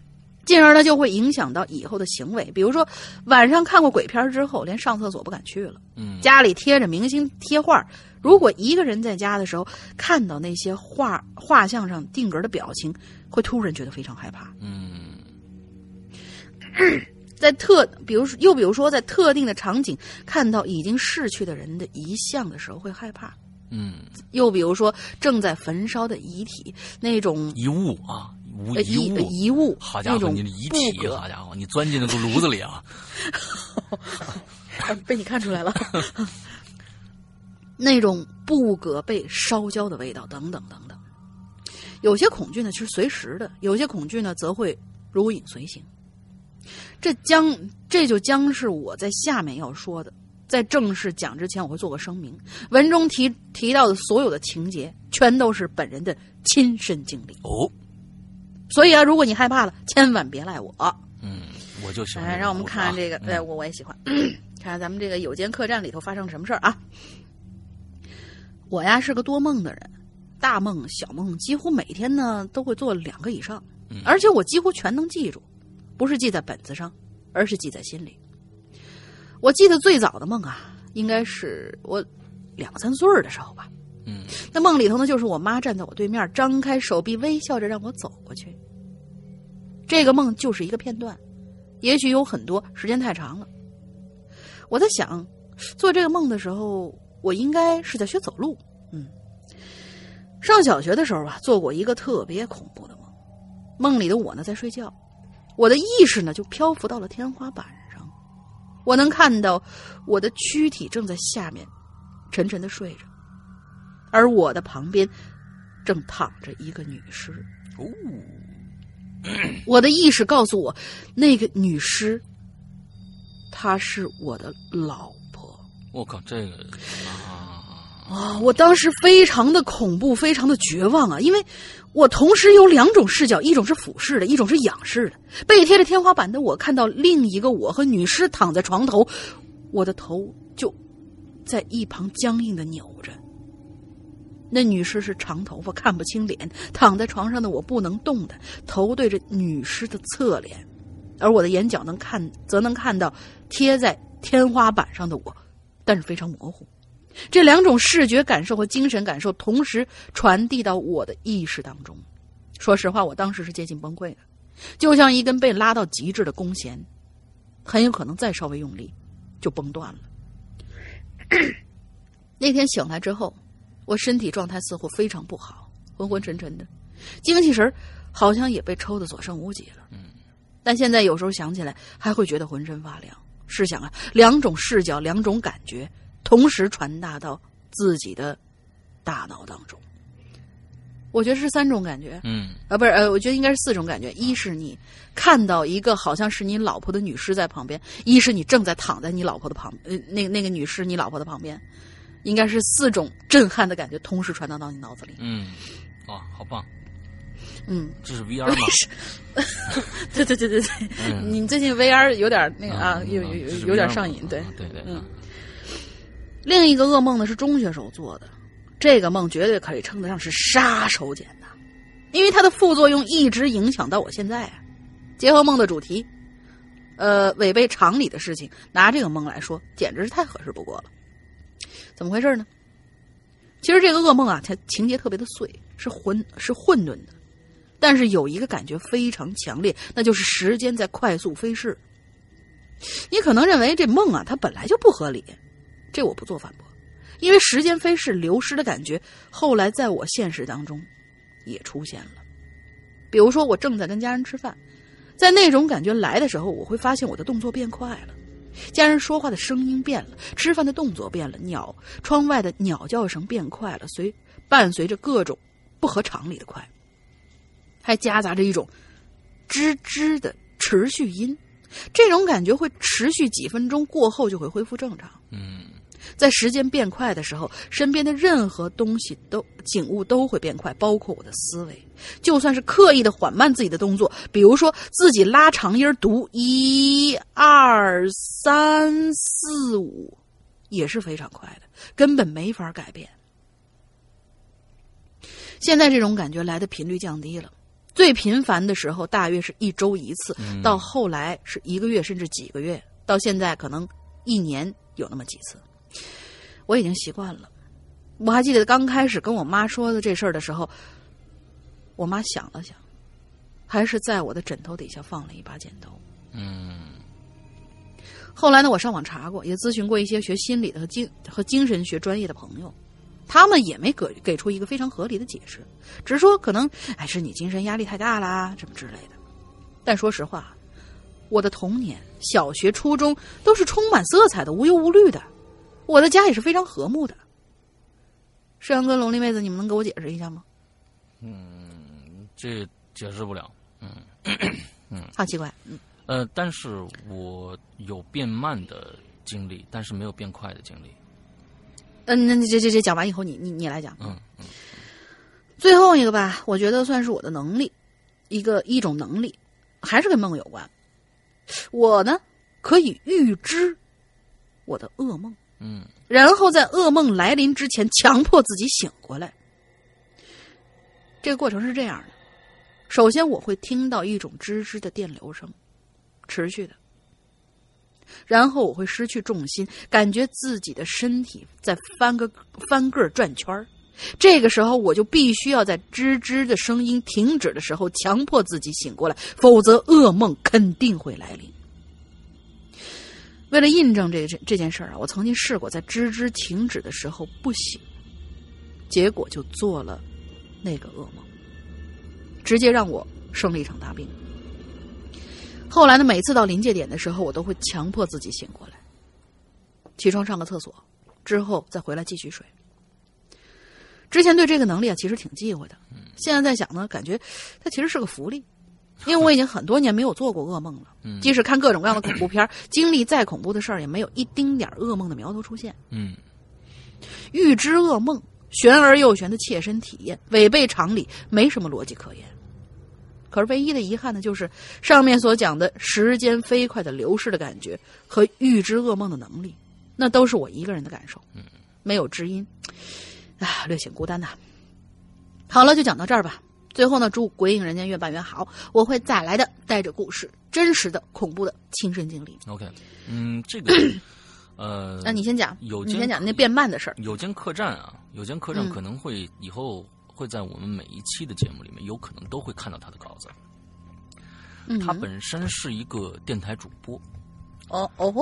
进而呢就会影响到以后的行为。比如说晚上看过鬼片之后，连上厕所不敢去了，嗯，家里贴着明星贴画，如果一个人在家的时候看到那些画画像上定格的表情，会突然觉得非常害怕，嗯。*coughs* 在特，比如说，又比如说，在特定的场景看到已经逝去的人的遗像的时候会害怕，嗯，又比如说正在焚烧的遗体那种遗物啊，遗物。遗物，好家伙，你的遗体，好家伙，你钻进那个炉子里啊，*laughs* 被你看出来了，*laughs* 那种布革被烧焦的味道，等等等等，有些恐惧呢是随时的，有些恐惧呢则会如影随形。这将这就将是我在下面要说的。在正式讲之前，我会做个声明：文中提提到的所有的情节，全都是本人的亲身经历哦。所以啊，如果你害怕了，千万别赖我。嗯，我就喜欢。来，让我们看看这个，对我我也喜欢。看 *clears throat* 看咱们这个有间客栈里头发生了什么事儿啊？我呀是个多梦的人，大梦小梦几乎每天呢都会做两个以上，而且我几乎全能记住。不是记在本子上，而是记在心里。我记得最早的梦啊，应该是我两三岁的时候吧。嗯，那梦里头呢，就是我妈站在我对面，张开手臂，微笑着让我走过去。这个梦就是一个片段，也许有很多，时间太长了。我在想，做这个梦的时候，我应该是在学走路。嗯，上小学的时候啊，做过一个特别恐怖的梦，梦里的我呢在睡觉。我的意识呢，就漂浮到了天花板上，我能看到我的躯体正在下面沉沉的睡着，而我的旁边正躺着一个女尸。哦，我的意识告诉我，那个女尸，她是我的老婆。我靠，这个啊，我当时非常的恐怖，非常的绝望啊！因为我同时有两种视角，一种是俯视的，一种是仰视的。背贴着天花板的我，看到另一个我和女尸躺在床头，我的头就在一旁僵硬的扭着。那女尸是长头发，看不清脸，躺在床上的我不能动弹，头对着女尸的侧脸，而我的眼角能看，则能看到贴在天花板上的我，但是非常模糊。这两种视觉感受和精神感受同时传递到我的意识当中。说实话，我当时是接近崩溃的，就像一根被拉到极致的弓弦，很有可能再稍微用力就崩断了。*coughs* 那天醒来之后，我身体状态似乎非常不好，昏昏沉沉的，精气神好像也被抽的所剩无几了。嗯，但现在有时候想起来，还会觉得浑身发凉。试想啊，两种视角，两种感觉。同时传达到自己的大脑当中，我觉得是三种感觉。嗯，啊，不是，呃，我觉得应该是四种感觉。一是你看到一个好像是你老婆的女尸在旁边；一是你正在躺在你老婆的旁，呃，那那个女尸你老婆的旁边，应该是四种震撼的感觉同时传达到你脑子里。嗯，哇，好棒。嗯，这是 VR 吗？*laughs* 对对对对对，你最近 VR 有点那个啊，有有有有点上瘾，对对对，嗯。另一个噩梦呢是中学时候做的，这个梦绝对可以称得上是杀手锏呐，因为它的副作用一直影响到我现在啊。结合梦的主题，呃，违背常理的事情，拿这个梦来说，简直是太合适不过了。怎么回事呢？其实这个噩梦啊，它情节特别的碎，是混是混沌的，但是有一个感觉非常强烈，那就是时间在快速飞逝。你可能认为这梦啊，它本来就不合理。这我不做反驳，因为时间飞逝、流失的感觉，后来在我现实当中也出现了。比如说，我正在跟家人吃饭，在那种感觉来的时候，我会发现我的动作变快了，家人说话的声音变了，吃饭的动作变了，鸟窗外的鸟叫声变快了，随伴随着各种不合常理的快，还夹杂着一种吱吱的持续音，这种感觉会持续几分钟，过后就会恢复正常。嗯。在时间变快的时候，身边的任何东西都景物都会变快，包括我的思维。就算是刻意的缓慢自己的动作，比如说自己拉长音读一二三四五，也是非常快的，根本没法改变。现在这种感觉来的频率降低了，最频繁的时候大约是一周一次，到后来是一个月甚至几个月，到现在可能一年有那么几次。我已经习惯了。我还记得刚开始跟我妈说的这事儿的时候，我妈想了想，还是在我的枕头底下放了一把剪刀。嗯。后来呢，我上网查过，也咨询过一些学心理的和精和精神学专业的朋友，他们也没给给出一个非常合理的解释，只是说可能哎是你精神压力太大啦，什么之类的。但说实话，我的童年、小学、初中都是充满色彩的、无忧无虑的。我的家也是非常和睦的。世阳哥、龙丽妹子，你们能给我解释一下吗？嗯，这解释不了。嗯嗯，好奇怪。嗯呃，但是我有变慢的经历，但是没有变快的经历。嗯，那这这这讲完以后，你你你来讲。嗯嗯。最后一个吧，我觉得算是我的能力，一个一种能力，还是跟梦有关。我呢，可以预知我的噩梦。嗯，然后在噩梦来临之前，强迫自己醒过来。这个过程是这样的：首先，我会听到一种吱吱的电流声，持续的；然后，我会失去重心，感觉自己的身体在翻个翻个转圈。这个时候，我就必须要在吱吱的声音停止的时候，强迫自己醒过来，否则噩梦肯定会来临。为了印证这这这件事儿啊，我曾经试过在吱吱停止的时候不醒，结果就做了那个噩梦，直接让我生了一场大病。后来呢，每次到临界点的时候，我都会强迫自己醒过来，起床上个厕所，之后再回来继续睡。之前对这个能力啊，其实挺忌讳的，现在在想呢，感觉它其实是个福利。因为我已经很多年没有做过噩梦了，即使看各种各样的恐怖片，经历再恐怖的事儿，也没有一丁点噩梦的苗头出现。嗯，预知噩梦，玄而又玄的切身体验，违背常理，没什么逻辑可言。可是唯一的遗憾呢，就是上面所讲的时间飞快的流逝的感觉和预知噩梦的能力，那都是我一个人的感受，没有知音，啊，略显孤单呐。好了，就讲到这儿吧。最后呢，祝《鬼影人间》越办越好，我会再来的，带着故事，真实的、恐怖的亲身经历。OK，嗯，这个，*coughs* 呃，那你先讲，有间你先讲那变慢的事儿。有间客栈啊，有间客栈嗯可能会以后会在我们每一期的节目里面，有可能都会看到他的稿子。嗯，他本身是一个电台主播，哦哦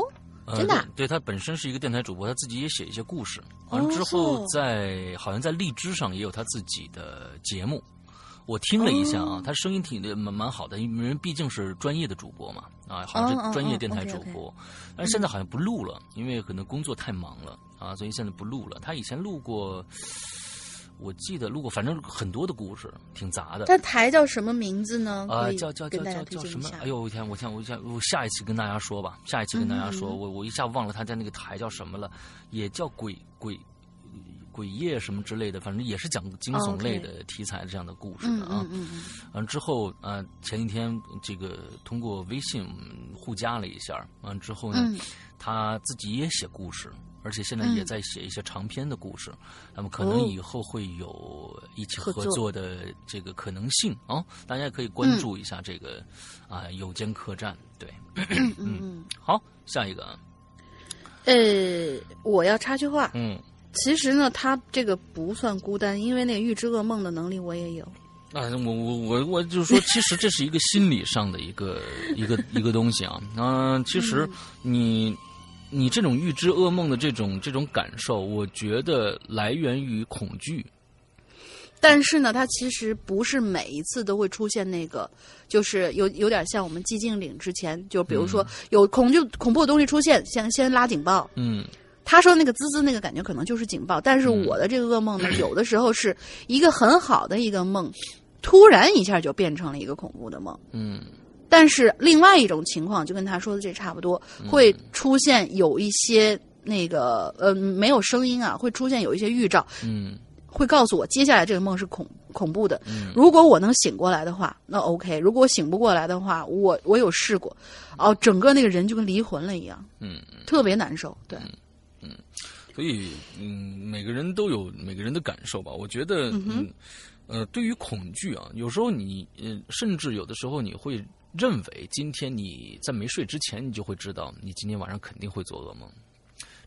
真的啊对，对他本身是一个电台主播，他自己也写一些故事。哦完之后在，好像在荔枝上也有他自己的节目。我听了一下啊，哦他声音挺的蛮蛮好的，因为人毕竟是专业的主播嘛，啊，好像是专业哦电台主播。但是现在好像不录了，因为可能工作太忙了啊，所以现在不录了。他以前录过，我记得录过，反正很多的故事，挺杂的。他台叫什么名字呢？啊、叫叫叫叫叫什么？哎呦，我天！我天！我天！我下一期跟大家说吧，下一期跟大家说，我我一下忘了他在那个台叫什么了，也叫鬼鬼鬼夜什么之类的，反正也是讲惊悚类的题材这样的故事嗯的啊。嗯嗯嗯，完之后啊、前几天这个通过微信互加了一下，完之后呢，嗯他自己也写故事，而且现在也在写一些长篇的故事。那么可能以后会有一起合合作作的这个可能性啊、大家可以关注一下这个啊、有间客栈。对，*clears throat* 嗯嗯嗯。好，下一个啊，呃，我要插句话，嗯，其实呢，他这个不算孤单，因为那个预知噩梦的能力我也有。啊，我我我我就是说，其实这是一个心理上的一个一个一个东西啊。嗯、其实你你这种预知噩梦的这种这种感受，我觉得来源于恐惧。但是呢，它其实不是每一次都会出现那个，就是有有点像我们寂静岭之前，就比如说有恐惧恐怖的东西出现，先先拉警报。嗯他说那个滋滋那个感觉可能就是警报，但是嗯我的这个噩梦呢，*clears throat* 有的时候是一个很好的一个梦，突然一下就变成了一个恐怖的梦。嗯但是另外一种情况就跟他说的这差不多，会出现有一些那个呃没有声音啊，会出现有一些预兆，嗯会告诉我接下来这个梦是恐恐怖的。嗯如果我能醒过来的话，那 OK；如果我醒不过来的话，我我有试过，哦，整个那个人就跟离魂了一样，嗯。特别难受。对，所以，嗯，每个人都有每个人的感受吧。我觉得，嗯，呃，对于恐惧啊，有时候你，嗯，甚至有的时候你会认为，今天你在没睡之前，你就会知道，你今天晚上肯定会做噩梦。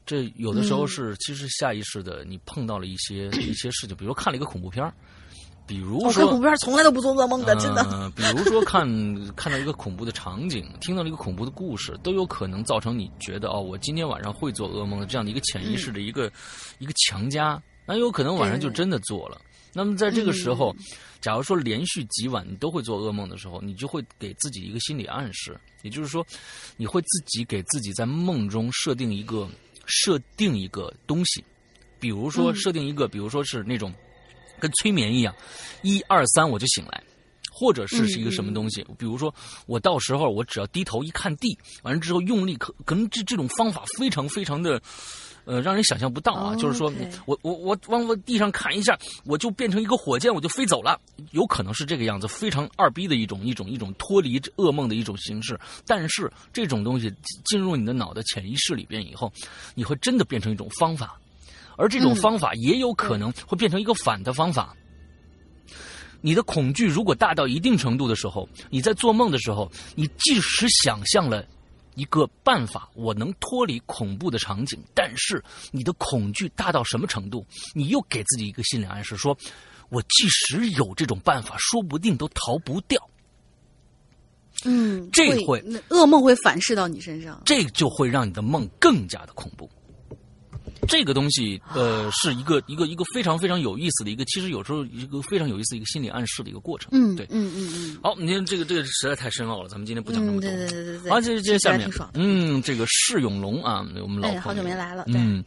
这有的时候是，其实下意识的，你碰到了一些一些事情，比如说看了一个恐怖片儿比如说我看恐怖片从来都不做噩梦的，真的。呃，*laughs* 比如说看看到一个恐怖的场景，听到了一个恐怖的故事，都有可能造成你觉得哦，我今天晚上会做噩梦的这样的一个潜意识的一个、一个强加，那有可能晚上就真的做了。那么在这个时候，假如说连续几晚你都会做噩梦的时候，你就会给自己一个心理暗示，也就是说，你会自己给自己在梦中设定一个设定一个东西，比如说嗯设定一个，比如说是那种跟催眠一样，一二三我就醒来。或者是是一个什么东西，比如说我到时候我只要低头一看地，完了之后用力可可能这这种方法非常非常的，呃，让人想象不到啊。哦就是说我我我往我地上砍一下，我就变成一个火箭，我就飞走了，有可能是这个样子，非常二逼的一种一种一种脱离噩梦的一种形式。但是这种东西进入你的脑的潜意识里边以后，你会真的变成一种方法，而这种嗯方法也有可能会变成一个反的方法。你的恐惧如果大到一定程度的时候，你在做梦的时候，你即使想象了一个办法，我能脱离恐怖的场景，但是你的恐惧大到什么程度，你又给自己一个心理暗示，说我即使有这种办法，说不定都逃不掉。嗯，这会噩梦会反噬到你身上。这就会让你的梦更加的恐怖。这个东西，呃，是一个一个一个非常非常有意思的一个，其实有时候一个非常有意思的一个心理暗示的一个过程。嗯，对。嗯嗯嗯好，你看这个这个实在太深奥了，咱们今天不讲那嗯，么多。对对对对对。好，接着接着下面。嗯，这个释永龙啊，我们老朋哎，友好久没来了。嗯，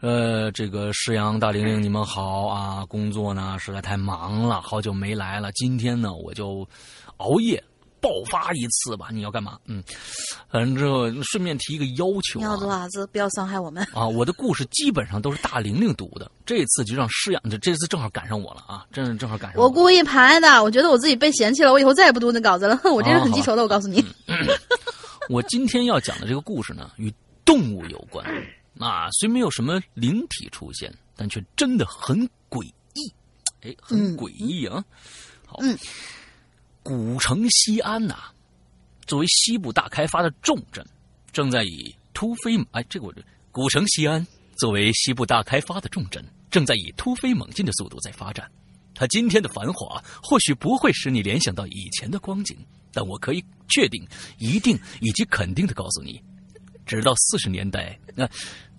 呃，这个施阳大玲玲，你们好啊！工作呢实在太忙了，好久没来了。今天呢，我就熬夜爆发一次吧？你要干嘛？嗯，反正之后顺便提一个要求鸟子啊娃子，不要伤害我们。啊，我的故事基本上都是大玲玲读的，这次就让诗阳，这这次正好赶上我了啊，真正好赶上我我故意排的，我觉得我自己被嫌弃了，我以后再也不读那稿子了。*laughs* 我这人很记仇的，我告诉你。我今天要讲的这个故事呢，与动物有关啊，虽没有什么灵体出现，但却真的很诡异，哎，很诡异啊。好，嗯，古城西安呐、作为西部大开发的重镇，正在以突飞猛哎，这个我这古城西安作为西部大开发的重镇，正在以突飞猛进的速度在发展。它今天的繁华或许不会使你联想到以前的光景，但我可以确定、一定以及肯定的告诉你，直到四十年代，那、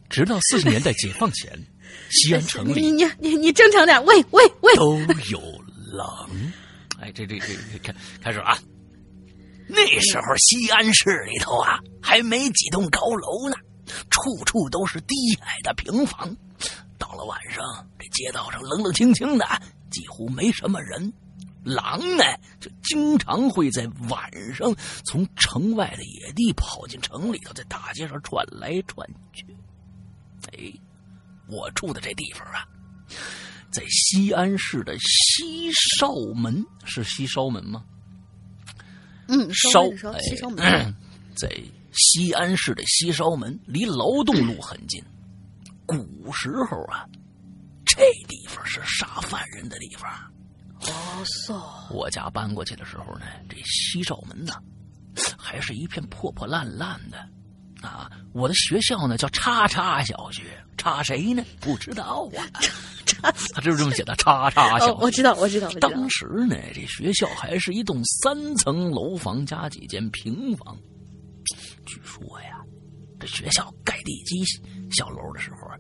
直到四十年代解放前，西安城里你你你你正常点，喂喂喂，都有狼。哎，这这这开开始啊！那时候西安市里头啊，还没几栋高楼呢，处处都是低矮的平房。到了晚上，这街道上冷冷清清的，几乎没什么人。狼呢，就经常会在晚上从城外的野地跑进城里头，在大街上窜来窜去。哎，我住的这地方啊，在西安市的西少门，是西稍门吗？嗯，烧微的烧，哎西烧门。*clears throat* 在西安市的西稍门，离劳动路很近。古时候啊，这地方是杀犯人的地方。哦，so，我家搬过去的时候呢，这西少门呢，还是一片破破烂烂的。啊，我的学校呢叫叉叉小学，叉谁呢？不知道啊。*laughs* 他就是这么写的，叉叉小。哦，我知道，我知道，我知道。当时呢，这学校还是一栋三层楼房加几间平房。据说呀，这学校盖地基小楼的时候啊，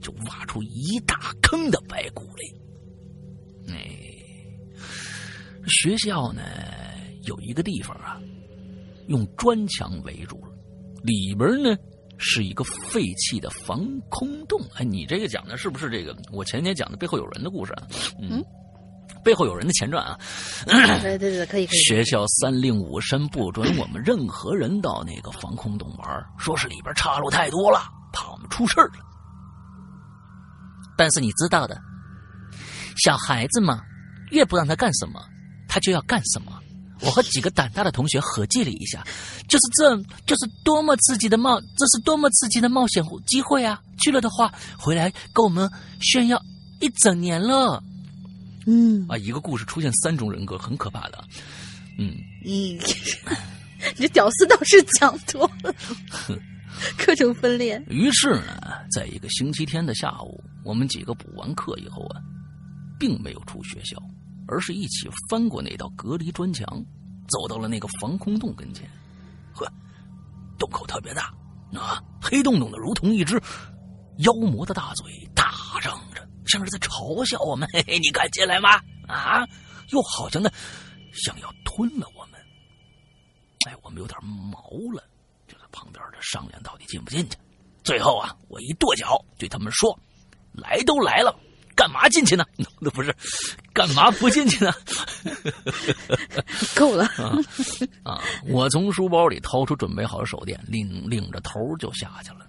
就挖出一大坑的白骨来。哎，学校呢有一个地方啊，用砖墙围住了，里边呢是一个废弃的防空洞。哎，你这个讲的是不是这个我前天讲的背后有人的故事啊？嗯，背后有人的前传啊。对对对，可以可以。*laughs* 学校三令五申不准我们任何人到那个防空洞玩，说是里边岔路太多了，怕我们出事儿了。但是你知道的，小孩子嘛，越不让他干什么，他就要干什么。我和几个胆大的同学合计了一下，就是这，就是多么刺激的冒，这是多么刺激的冒险机会啊！去了的话，回来跟我们炫耀一整年了。嗯，啊，一个故事出现三种人格，很可怕的。嗯，你 *laughs* 你这屌丝倒是讲多了，*laughs* 各种分裂。于是呢，在一个星期天的下午，我们几个补完课以后啊，并没有出学校，而是一起翻过那道隔离砖墙，走到了那个防空洞跟前。呵，洞口特别大，啊，黑洞洞的，如同一只妖魔的大嘴，大张着，像是在嘲笑我们。嘿嘿，你敢进来吗？啊，又好像呢，想要吞了我们。哎，我们有点毛了。就在旁边的商量到底进不进去。最后啊，我一跺脚对他们说：“来都来了，干嘛进去呢？那不是，干嘛不进去呢？” *laughs* 够了啊！我从书包里掏出准备好的手电，领领着头就下去了。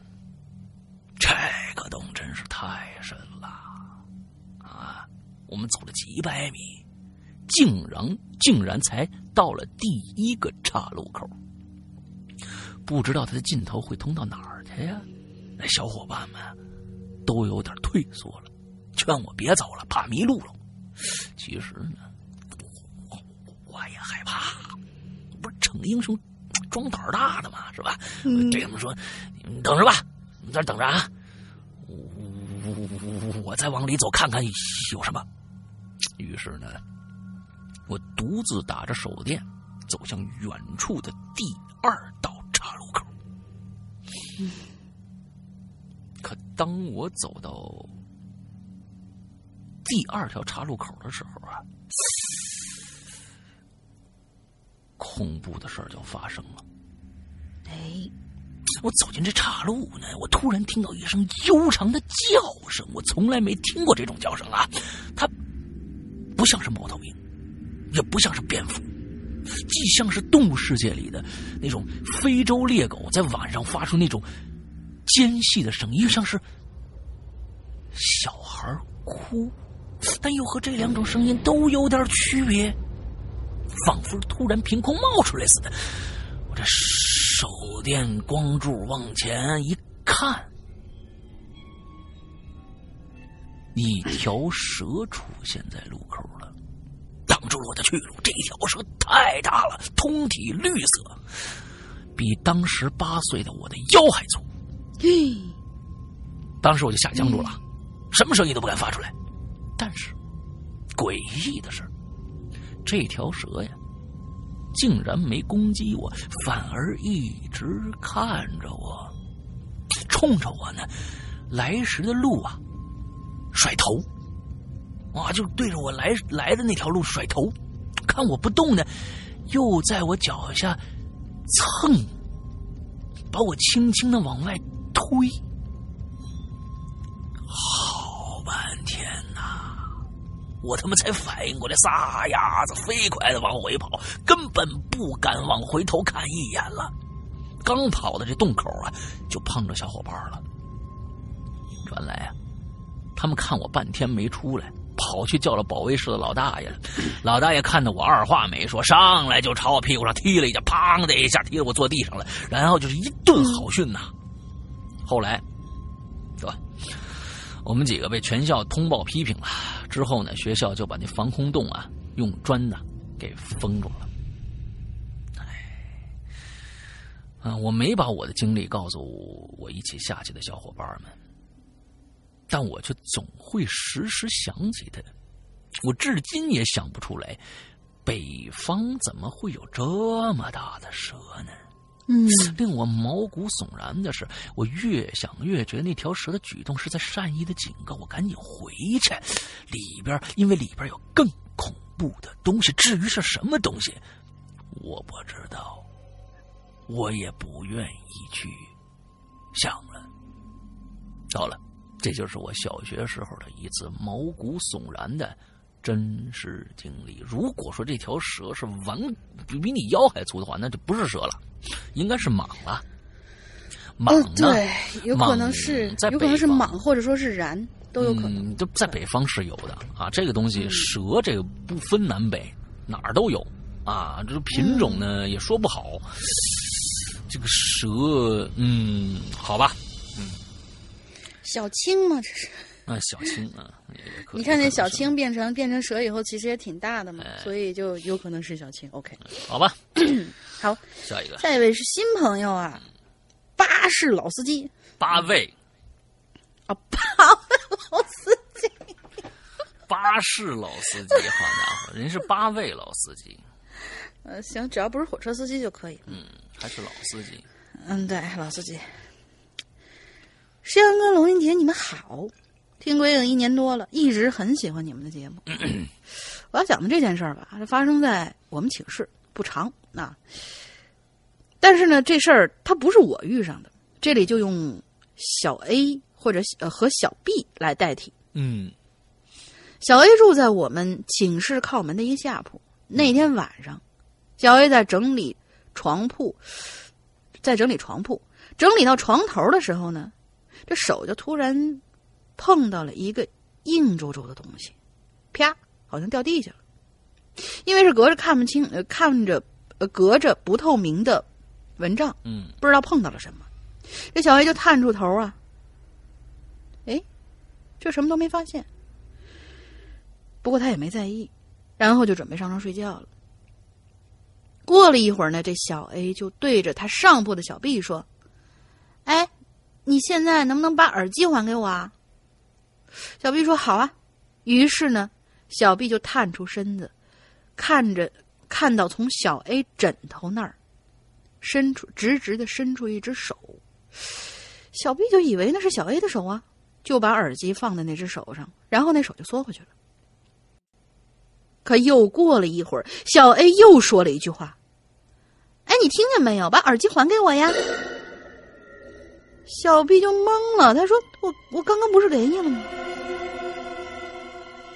这个洞真是太深了啊！我们走了几百米，竟然竟然才到了第一个岔路口。不知道它的尽头会通到哪儿去呀？那小伙伴们都有点退缩了，劝我别走了，怕迷路了。其实呢，我我也害怕，不是逞英雄、装胆儿大的嘛，是吧？嗯对他们说：“你们等着吧，你们在这等着啊，我我再往里走看看有什么。”于是呢，我独自打着手电走向远处的第二道岔路口。可当我走到第二条岔路口的时候啊，恐怖的事儿就发生了。哎，我走进这岔路呢，我突然听到一声悠长的叫声，我从来没听过这种叫声啊！它不像是猫头鹰，也不像是蝙蝠，既像是动物世界里的那种非洲猎狗在晚上发出那种尖细的声音，又像是小孩哭，但又和这两种声音都有点区别，仿佛突然凭空冒出来似的。我这手电光柱往前一看。一条蛇出现在路口了，挡住了我的去路。这条蛇太大了，通体绿色，比当时八岁的我的腰还粗。嘿，当时我就吓僵住了，什么声音都不敢发出来。但是，诡异的是，这条蛇呀，竟然没攻击我，反而一直看着我，冲着我呢，来时的路啊。甩头，啊，就对着我来来的那条路甩头，看我不动呢，又在我脚下蹭，把我轻轻的往外推，好，我他妈才反应过来，撒丫子飞快的往回跑，根本不敢往回头看一眼了。刚跑到这洞口啊，就碰着小伙伴了。原来啊。他们看我半天没出来，跑去叫了保卫室的老大爷了。老大爷看到我，二话没说，上来就朝我屁股上踢了一脚，砰的一下踢了我坐地上了，然后就是一顿好训呐。后来，我们几个被全校通报批评了。之后呢，学校就把那防空洞啊用砖呢给封住了。哎，啊，我没把我的经历告诉我一起下去的小伙伴们。但我却总会时时想起他，我至今也想不出来，北方怎么会有这么大的蛇呢？嗯，令我毛骨悚然的是，我越想越觉得那条蛇的举动是在善意的警告我赶紧回去。里边因为里边有更恐怖的东西，至于是什么东西，我不知道，我也不愿意去想了。好了。这就是我小学时候的一次毛骨悚然的真实经历。如果说这条蛇是完比比你腰还粗的话，那就不是蛇了，应该是蟒了。蟒呢？对，有可能是，有可能是蟒，或者说是蚺，都有可能。就在北方是有的啊，这个东西蛇这个不分南北，哪儿都有啊。这品种呢也说不好。这个蛇，嗯，好吧。嗯小青嘛，这是啊，小青啊，你看那小青变成变成蛇以后，其实也挺大的嘛，所以就有可能是小青。OK，好吧，*clears throat* 好，下一个，下一位是新朋友啊，巴士老司机，八位啊，八位老司机，巴士老司机，好家伙，人是八位老司机。呃，行，只要不是火车司机就可以。嗯，还是老司机。嗯，对，老司机。石阳哥、龙云杰，你们好！听鬼影一年多了，一直很喜欢你们的节目。*clears throat* 我要讲的这件事儿吧，是发生在我们寝室，不长啊。但是呢，这事儿它不是我遇上的，这里就用小 A 或者呃和小 B 来代替。嗯，小 A 住在我们寝室靠门的一个下铺。那天晚上，小 A 在整理床铺，在整理床铺，整理到床头的时候呢。这手就突然碰到了一个硬皱皱的东西，啪，好像掉地下了。因为是隔着看不清，呃，看着呃隔着不透明的蚊帐，嗯，不知道碰到了什么。这小 A 就探出头啊，哎，这什么都没发现。不过他也没在意，然后就准备上床睡觉了。过了一会儿呢，这小 A 就对着他上铺的小 B 说：“哎。”你现在能不能把耳机还给我啊？小 B 说好啊。于是呢，小 B 就探出身子，看着看到从小 A 枕头那儿伸出直直的伸出一只手，小 B 就以为那是小 A 的手啊，就把耳机放在那只手上，然后那手就缩回去了。可又过了一会儿，小 A 又说了一句话：“哎，你听见没有？把耳机还给我呀！”小 B 就懵了，他说：“我我刚刚不是给你了吗？”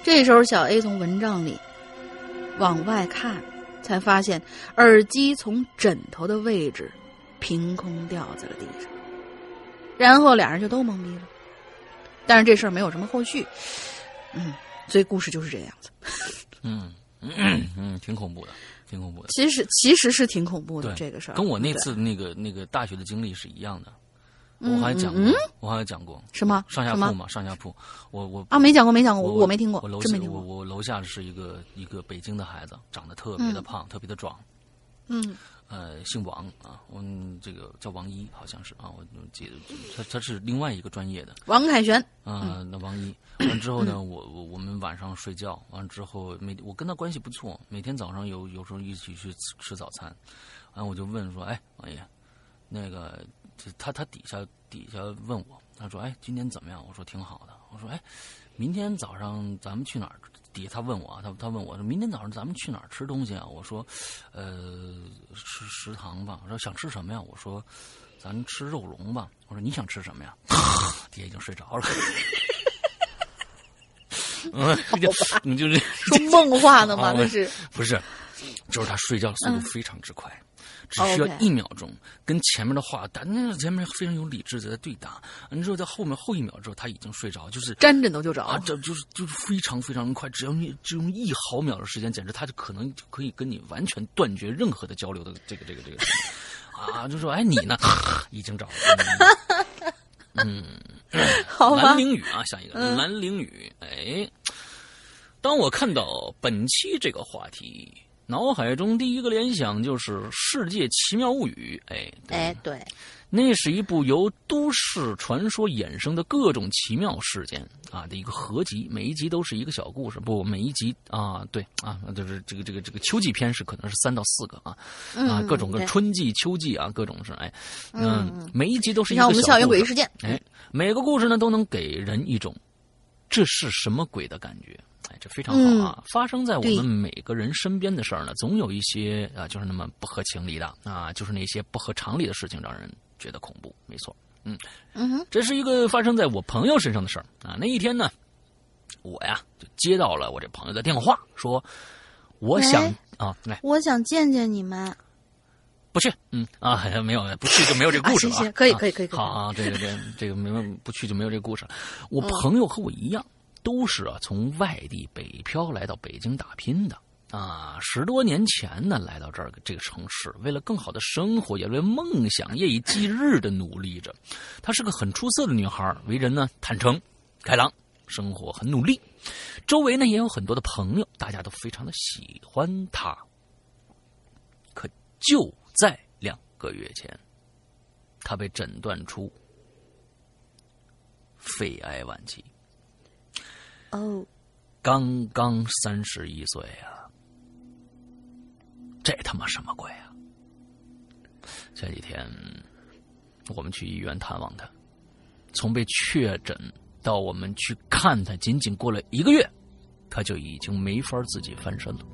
这时候，小 A 从蚊帐里往外看，才发现耳机从枕头的位置凭空掉在了地上，然后俩人就都懵逼了。但是这事儿没有什么后续，嗯，所以故事就是这样子。嗯嗯嗯，挺恐怖的，挺恐怖的。其实其实是挺恐怖的这个事儿，跟我那次那个那个大学的经历是一样的。嗯我还讲过嗯，我还讲过什么上下铺嘛，上下铺。我我啊，没讲过没讲过，我我没听过我楼，下我真没听过。我楼下是一个一个北京的孩子，长得特别的嗯。胖，特别的壮。嗯。呃，姓王啊，我这个叫王一，好像是啊，我记得他他是另外一个专业的。王凯旋，啊、那王一。完之后呢，我我我们晚上睡觉完之后，每我跟他关系不错，每天早上有有时候一起去吃吃早餐，完我就问说，哎，王一，那个这他他底下底下问我，他说，哎，今天怎么样？我说挺好的。我说，哎，明天早上咱们去哪儿？底下他问我啊，他他问我说，明天早上咱们去哪儿吃东西啊？我说，呃，吃食堂吧。我说想吃什么呀？我说，咱吃肉龙吧。我说你想吃什么呀？底下已经睡着了。嗯，你就是说梦话呢吗？*laughs* 啊那是不是，就是他睡觉速度非常之快，只需要一秒钟，跟前面的话，但那前面非常有理智的在对答，你知道在后面后一秒之后他已经睡着，就是沾枕头就着。啊，这就是就是非常非常快，只要你只用一毫秒的时间，简直他就可能就可以跟你完全断绝任何的交流的这个这个这个啊，就说哎你呢，已经着了。嗯，*laughs* 好吧蓝，领雨啊，下一个、嗯蓝领雨。哎，当我看到本期这个话题，脑海中第一个联想就是《世界奇妙物语》。哎，对哎，对，那是一部由都市传说衍生的各种奇妙事件啊的一个合集，每一集都是一个小故事。不，每一集啊，对啊，就是这个这个这个秋季篇是可能是三到四个啊啊，嗯各种各春季、秋季啊，各种是哎，嗯嗯，每一集都是一个你看我们校园诡异事件，哎，每个故事呢都能给人一种这是什么鬼的感觉。哎，这非常好啊！发生在我们每个人身边的事儿呢，总有一些啊，就是那么不合情理的啊，就是那些不合常理的事情，让人觉得恐怖。没错，嗯哼，这是一个发生在我朋友身上的事儿啊。那一天呢，我呀就接到了我这朋友的电话，说我想啊，来我想见见你们。不去，嗯啊，*laughs* 没有不去就没有这个故事了、啊行行可以啊可以可以可以好啊，这个这这个没有不去就没有这个故事了。我朋友和我一样，都是啊从外地北漂来到北京打拼的啊。十多年前呢，来到这儿这个城市，为了更好的生活，也为梦想夜以继日的努力着。她是个很出色的女孩，为人呢坦诚开朗，生活很努力。周围呢也有很多的朋友，大家都非常的喜欢她。可就在两个月前，她被诊断出肺癌晚期，哦，刚刚三十一岁啊！这他妈什么鬼啊！前几天我们去医院探望他，从被确诊到我们去看他，仅仅过了一个月，他就已经没法自己翻身了，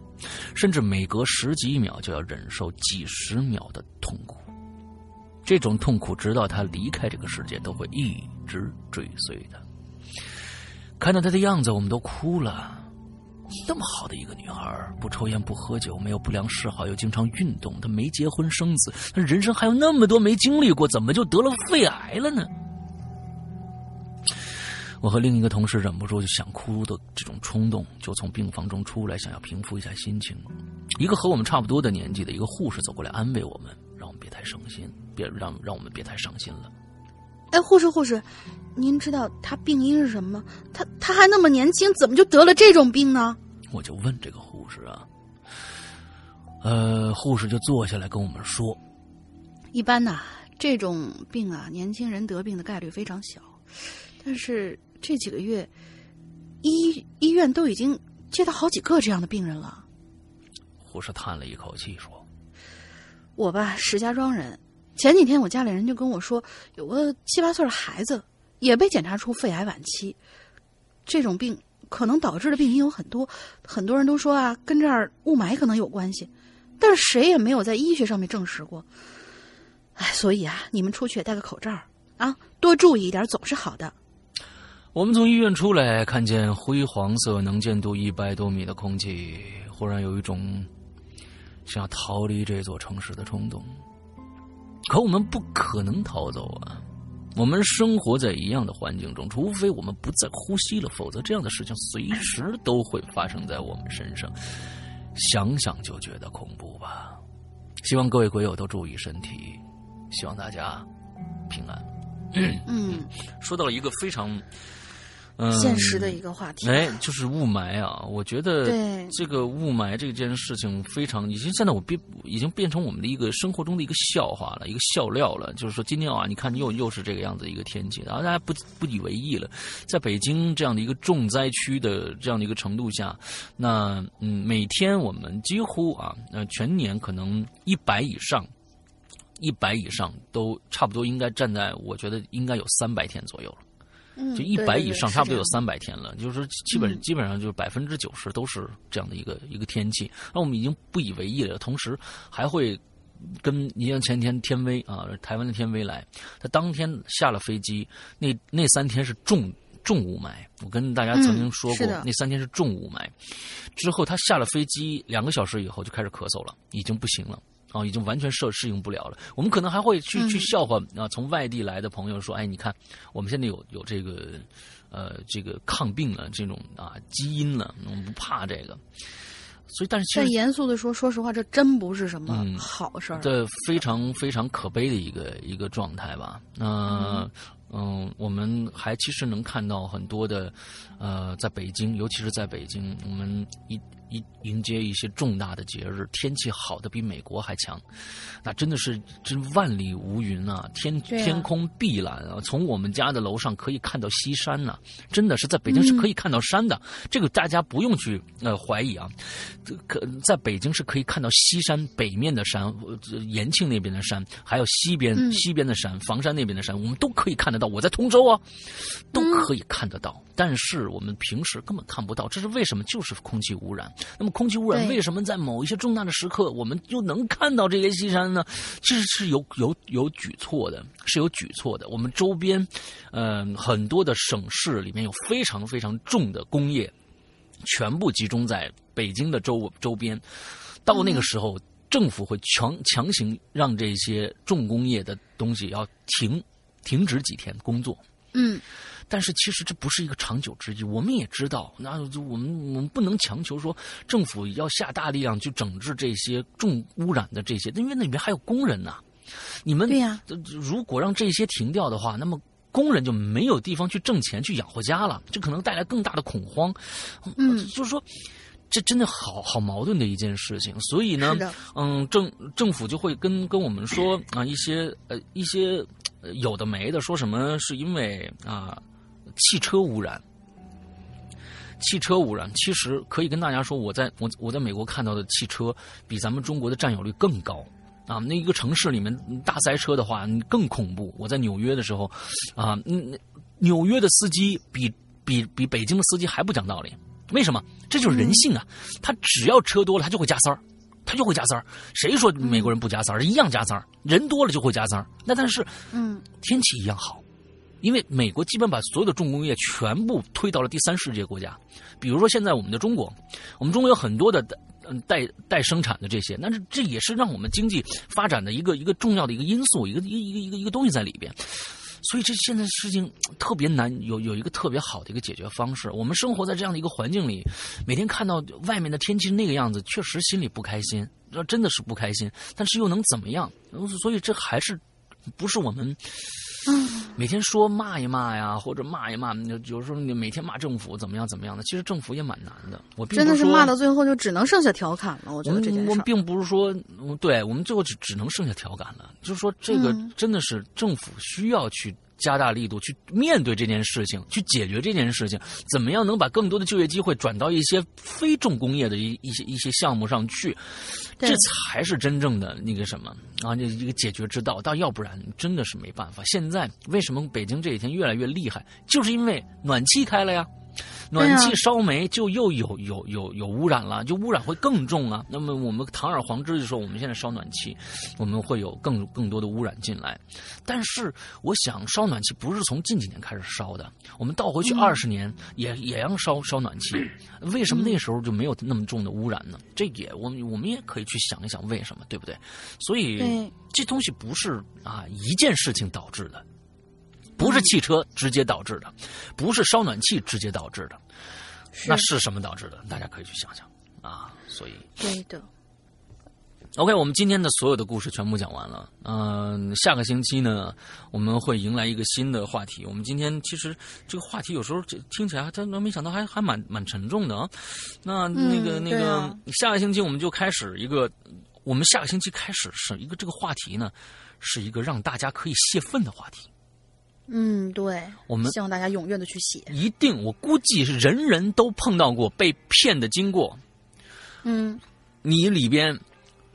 甚至每隔十几秒就要忍受几十秒的痛苦。这种痛苦，直到他离开这个世界，都会一直追随的。看到她的样子，我们都哭了。那么好的一个女孩，不抽烟不喝酒，没有不良嗜好，又经常运动，她没结婚生子，她人生还有那么多没经历过，怎么就得了肺癌了呢？我和另一个同事忍不住就想哭的这种冲动，就从病房中出来，想要平复一下心情。一个和我们差不多的年纪的一个护士走过来安慰我们，让我们别太伤心，别让让我们别太伤心了。哎，护士护士，您知道他病因是什么吗？他他还那么年轻，怎么就得了这种病呢？我就问这个护士啊，呃，护士就坐下来跟我们说，一般呐，这种病啊，年轻人得病的概率非常小，但是这几个月，医医院都已经接到好几个这样的病人了。护士叹了一口气说我吧，石家庄人，前几天我家里人就跟我说，有个七八岁的孩子也被检查出肺癌晚期，这种病可能导致的病因有很多，很多人都说啊，跟这儿雾霾可能有关系，但是谁也没有在医学上面证实过。哎，所以啊，你们出去也戴个口罩啊，多注意一点，总是好的。我们从医院出来，看见灰黄色、能见度一百多米的空气，忽然有一种想要逃离这座城市的冲动。可我们不可能逃走啊！我们生活在一样的环境中，除非我们不再呼吸了，否则这样的事情随时都会发生在我们身上。想想就觉得恐怖吧。希望各位鬼友都注意身体，希望大家平安。嗯，说到了一个非常。嗯，现实的一个话题，哎，就是雾霾啊！我觉得对这个雾霾这件事情非常，已经现在我变已经变成我们的一个生活中的一个笑话了，一个笑料了。就是说今天啊，你看又又是这个样子一个天气，然后大家不不以为意了。在北京这样的一个重灾区的这样的一个程度下，那嗯，每天我们几乎啊，呃，全年可能一百以上，一百以上都差不多应该站在，我觉得应该有三百天左右了。就一百以上，差不多有三百天了。就是，基本基本上就是百分之九十都是这样的一个一个天气。那我们已经不以为意了。同时，还会跟你像前天天威啊，台湾的天威来，他当天下了飞机，那那三天是重重雾霾。我跟大家曾经说过，那三天是重雾霾。之后他下了飞机两个小时以后就开始咳嗽了，已经不行了。啊，已经完全适适应不了了。我们可能还会去去笑话啊，从外地来的朋友说：“哎，你看，我们现在有有这个，呃，这个抗病了这种啊基因了，我们不怕这个。”所以，但是其实严肃的说，说实话，这真不是什么好事儿。这非常非常可悲的一个一个状态吧。那嗯，我们还其实能看到很多的，呃，在北京，尤其是在北京，我们一。迎迎接一些重大的节日，天气好的比美国还强，那真的是真万里无云啊！天天空碧蓝啊！从我们家的楼上可以看到西山呢，真的是在北京是可以看到山的，这个大家不用去呃怀疑啊。可在北京是可以看到西山北面的山，延庆那边的山，还有西边西边的山，房山那边的山，我们都可以看得到。我在通州啊，都可以看得到，但是我们平时根本看不到，这是为什么？就是空气污染。那么空气污染为什么在某一些重大的时刻，我们就能看到这些西山呢？其实是有有有举措的，是有举措的。我们周边，嗯，很多的省市里面有非常非常重的工业，全部集中在北京的周周边。到那个时候，政府会强强行让这些重工业的东西要停停止几天工作。嗯。但是其实这不是一个长久之计，我们也知道，那就我们我们不能强求说政府要下大力量去整治这些重污染的这些，因为那里面还有工人呢。你们对呀，如果让这些停掉的话，那么工人就没有地方去挣钱去养活家了，这可能带来更大的恐慌。嗯，就是说，这真的好好矛盾的一件事情。所以呢，嗯，政政府就会跟跟我们说啊，一些呃一些有的没的，说什么是因为啊。汽车污染，汽车污染，其实可以跟大家说，我在我我在美国看到的汽车比咱们中国的占有率更高啊！那一个城市里面大塞车的话更恐怖。我在纽约的时候，啊，纽约的司机比比比北京的司机还不讲道理。为什么？这就是人性啊！他只要车多了，他就会加塞儿，他就会加塞儿。谁说美国人不加塞儿？一样加塞儿，人多了就会加塞儿。那但是，嗯，天气一样好。因为美国基本把所有的重工业全部推到了第三世界国家，比如说现在我们的中国，我们中国有很多的嗯代代生产的这些，但是这也是让我们经济发展的一个一个重要的一个因素，一个一个一个一个一个东西在里边。所以这现在事情特别难，有有一个特别好的一个解决方式。我们生活在这样的一个环境里，每天看到外面的天气那个样子，确实心里不开心，真的是不开心。但是又能怎么样？所以这还是不是我们。每天说骂一骂呀，或者骂一骂，有时候你每天骂政府怎么样怎么样的，其实政府也蛮难的。我真的是骂到最后就只能剩下调侃了。我觉得这件事，我们并不是说，对我们最后只只能剩下调侃了。就是说，这个真的是政府需要去。加大力度去面对这件事情，去解决这件事情，怎么样能把更多的就业机会转到一些非重工业的一一些一些项目上去？这才是真正的那个什么啊，这一个解决之道。但要不然真的是没办法。现在为什么北京这几天越来越厉害？就是因为暖气开了呀。暖气烧煤就又有有有有污染了，就污染会更重啊。那么我们堂而皇之就说我们现在烧暖气，我们会有更更多的污染进来。但是我想烧暖气不是从近几年开始烧的，我们倒回去二十年也也要烧烧暖气，为什么那时候就没有那么重的污染呢？这也我们我们也可以去想一想为什么，对不对？所以这东西不是啊一件事情导致的。不是汽车直接导致的，不是烧暖气直接导致的，那是什么导致的？大家可以去想想啊。所以，对的。OK，我们今天的所有的故事全部讲完了。嗯，下个星期呢，我们会迎来一个新的话题。我们今天其实这个话题有时候听起来真的没想到还还蛮蛮沉重的啊。那那个那个，下个星期我们就开始一个，我们下个星期开始是一个这个话题呢，是一个让大家可以泄愤的话题。嗯，对，我们希望大家踊跃的去写。一定，我估计是人人都碰到过被骗的经过。嗯，你里边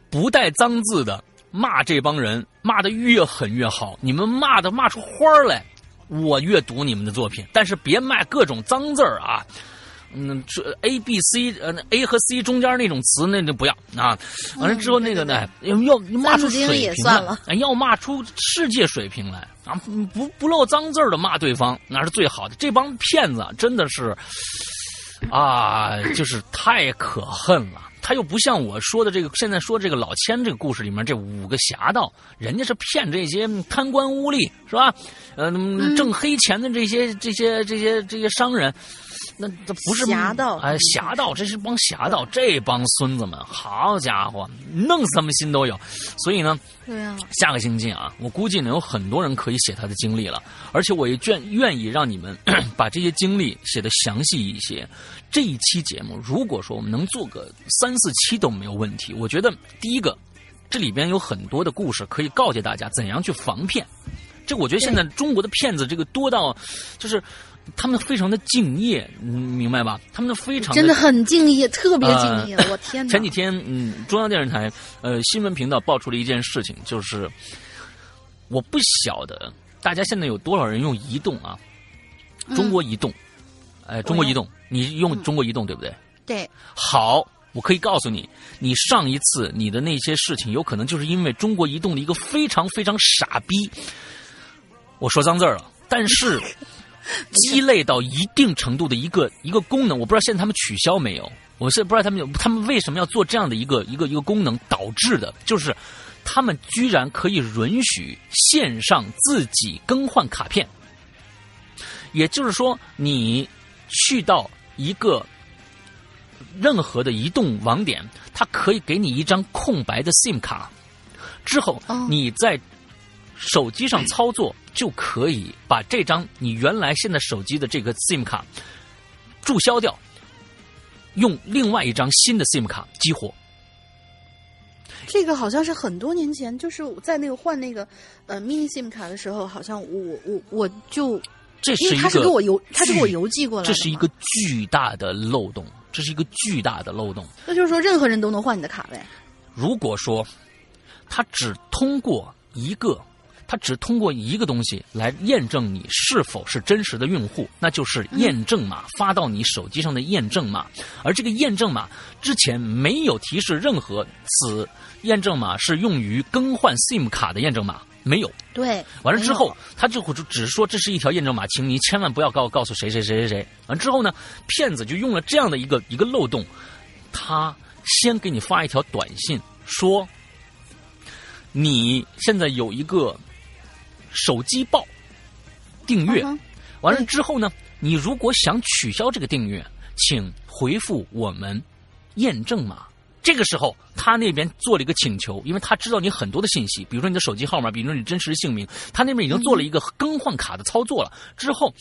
不带脏字的骂这帮人，骂的越狠越好。你们骂的骂出花来，我阅读你们的作品，但是别骂各种脏字儿啊。嗯，这 A、B、C，呃，A 和 C 中间那种词，那就不要啊。完了之后，那个呢，要要骂出水平来，要骂出世界水平来啊！不不漏脏字的骂对方，那是最好的。这帮骗子真的是啊，就是太可恨了。他又不像我说的这个，现在说这个老千这个故事里面这五个侠盗，人家是骗这些贪官污吏，是吧？嗯，挣黑钱的这些这些这些这些商人。那这不是侠盗哎，侠盗，这是帮侠盗，这帮孙子们，好家伙，弄死他们心都有。所以呢，对啊，下个星期啊，我估计呢有很多人可以写他的经历了，而且我也愿愿意让你们 *clears throat* 把这些经历写的详细一些。这一期节目，如果说我们能做个三四期都没有问题。我觉得第一个，这里边有很多的故事可以告诫大家怎样去防骗。这我觉得现在中国的骗子这个多到，就是。他们非常的敬业，明白吧？他们都非常真的很敬业，特别敬业。我天哪！前几天，嗯，中央电视台呃新闻频道爆出了一件事情，就是我不晓得大家现在有多少人用移动啊？中国移动，哎，中国移动，你用中国移动对不对？对。好，我可以告诉你，你上一次你的那些事情，有可能就是因为中国移动的一个非常非常傻逼。我说脏字了，但是。*laughs* 鸡肋到一定程度的一个一个功能，我不知道现在他们取消没有。我是不知道他们有他们为什么要做这样的一个一个一个功能导致的，就是他们居然可以允许线上自己更换卡片。也就是说，你去到一个任何的移动网点，它可以给你一张空白的 SIM 卡，之后你在。手机上操作就可以把这张你原来现在手机的这个 SIM 卡注销掉，用另外一张新的 SIM 卡激活。这个好像是很多年前，就是在那个换那个呃 mini SIM 卡的时候，好像我我我就这是一个他是给我邮他是给我邮寄过来，这是一个巨大的漏洞，这是一个巨大的漏洞。那就是说，任何人都能换你的卡呗？如果说他只通过一个。它只通过一个东西来验证你是否是真实的用户，那就是验证码发到你手机上的验证码。而这个验证码之前没有提示任何此验证码是用于更换 SIM 卡的验证码，没有。对，完了之后，他就会只说这是一条验证码，请你千万不要告告诉谁谁谁谁谁。完之后呢，骗子就用了这样的一个一个漏洞，他先给你发一条短信说，你现在有一个。手机报订阅完了之后呢，你如果想取消这个订阅，请回复我们验证码。这个时候，他那边做了一个请求，因为他知道你很多的信息，比如说你的手机号码，比如说你真实的姓名，他那边已经做了一个更换卡的操作了。之后，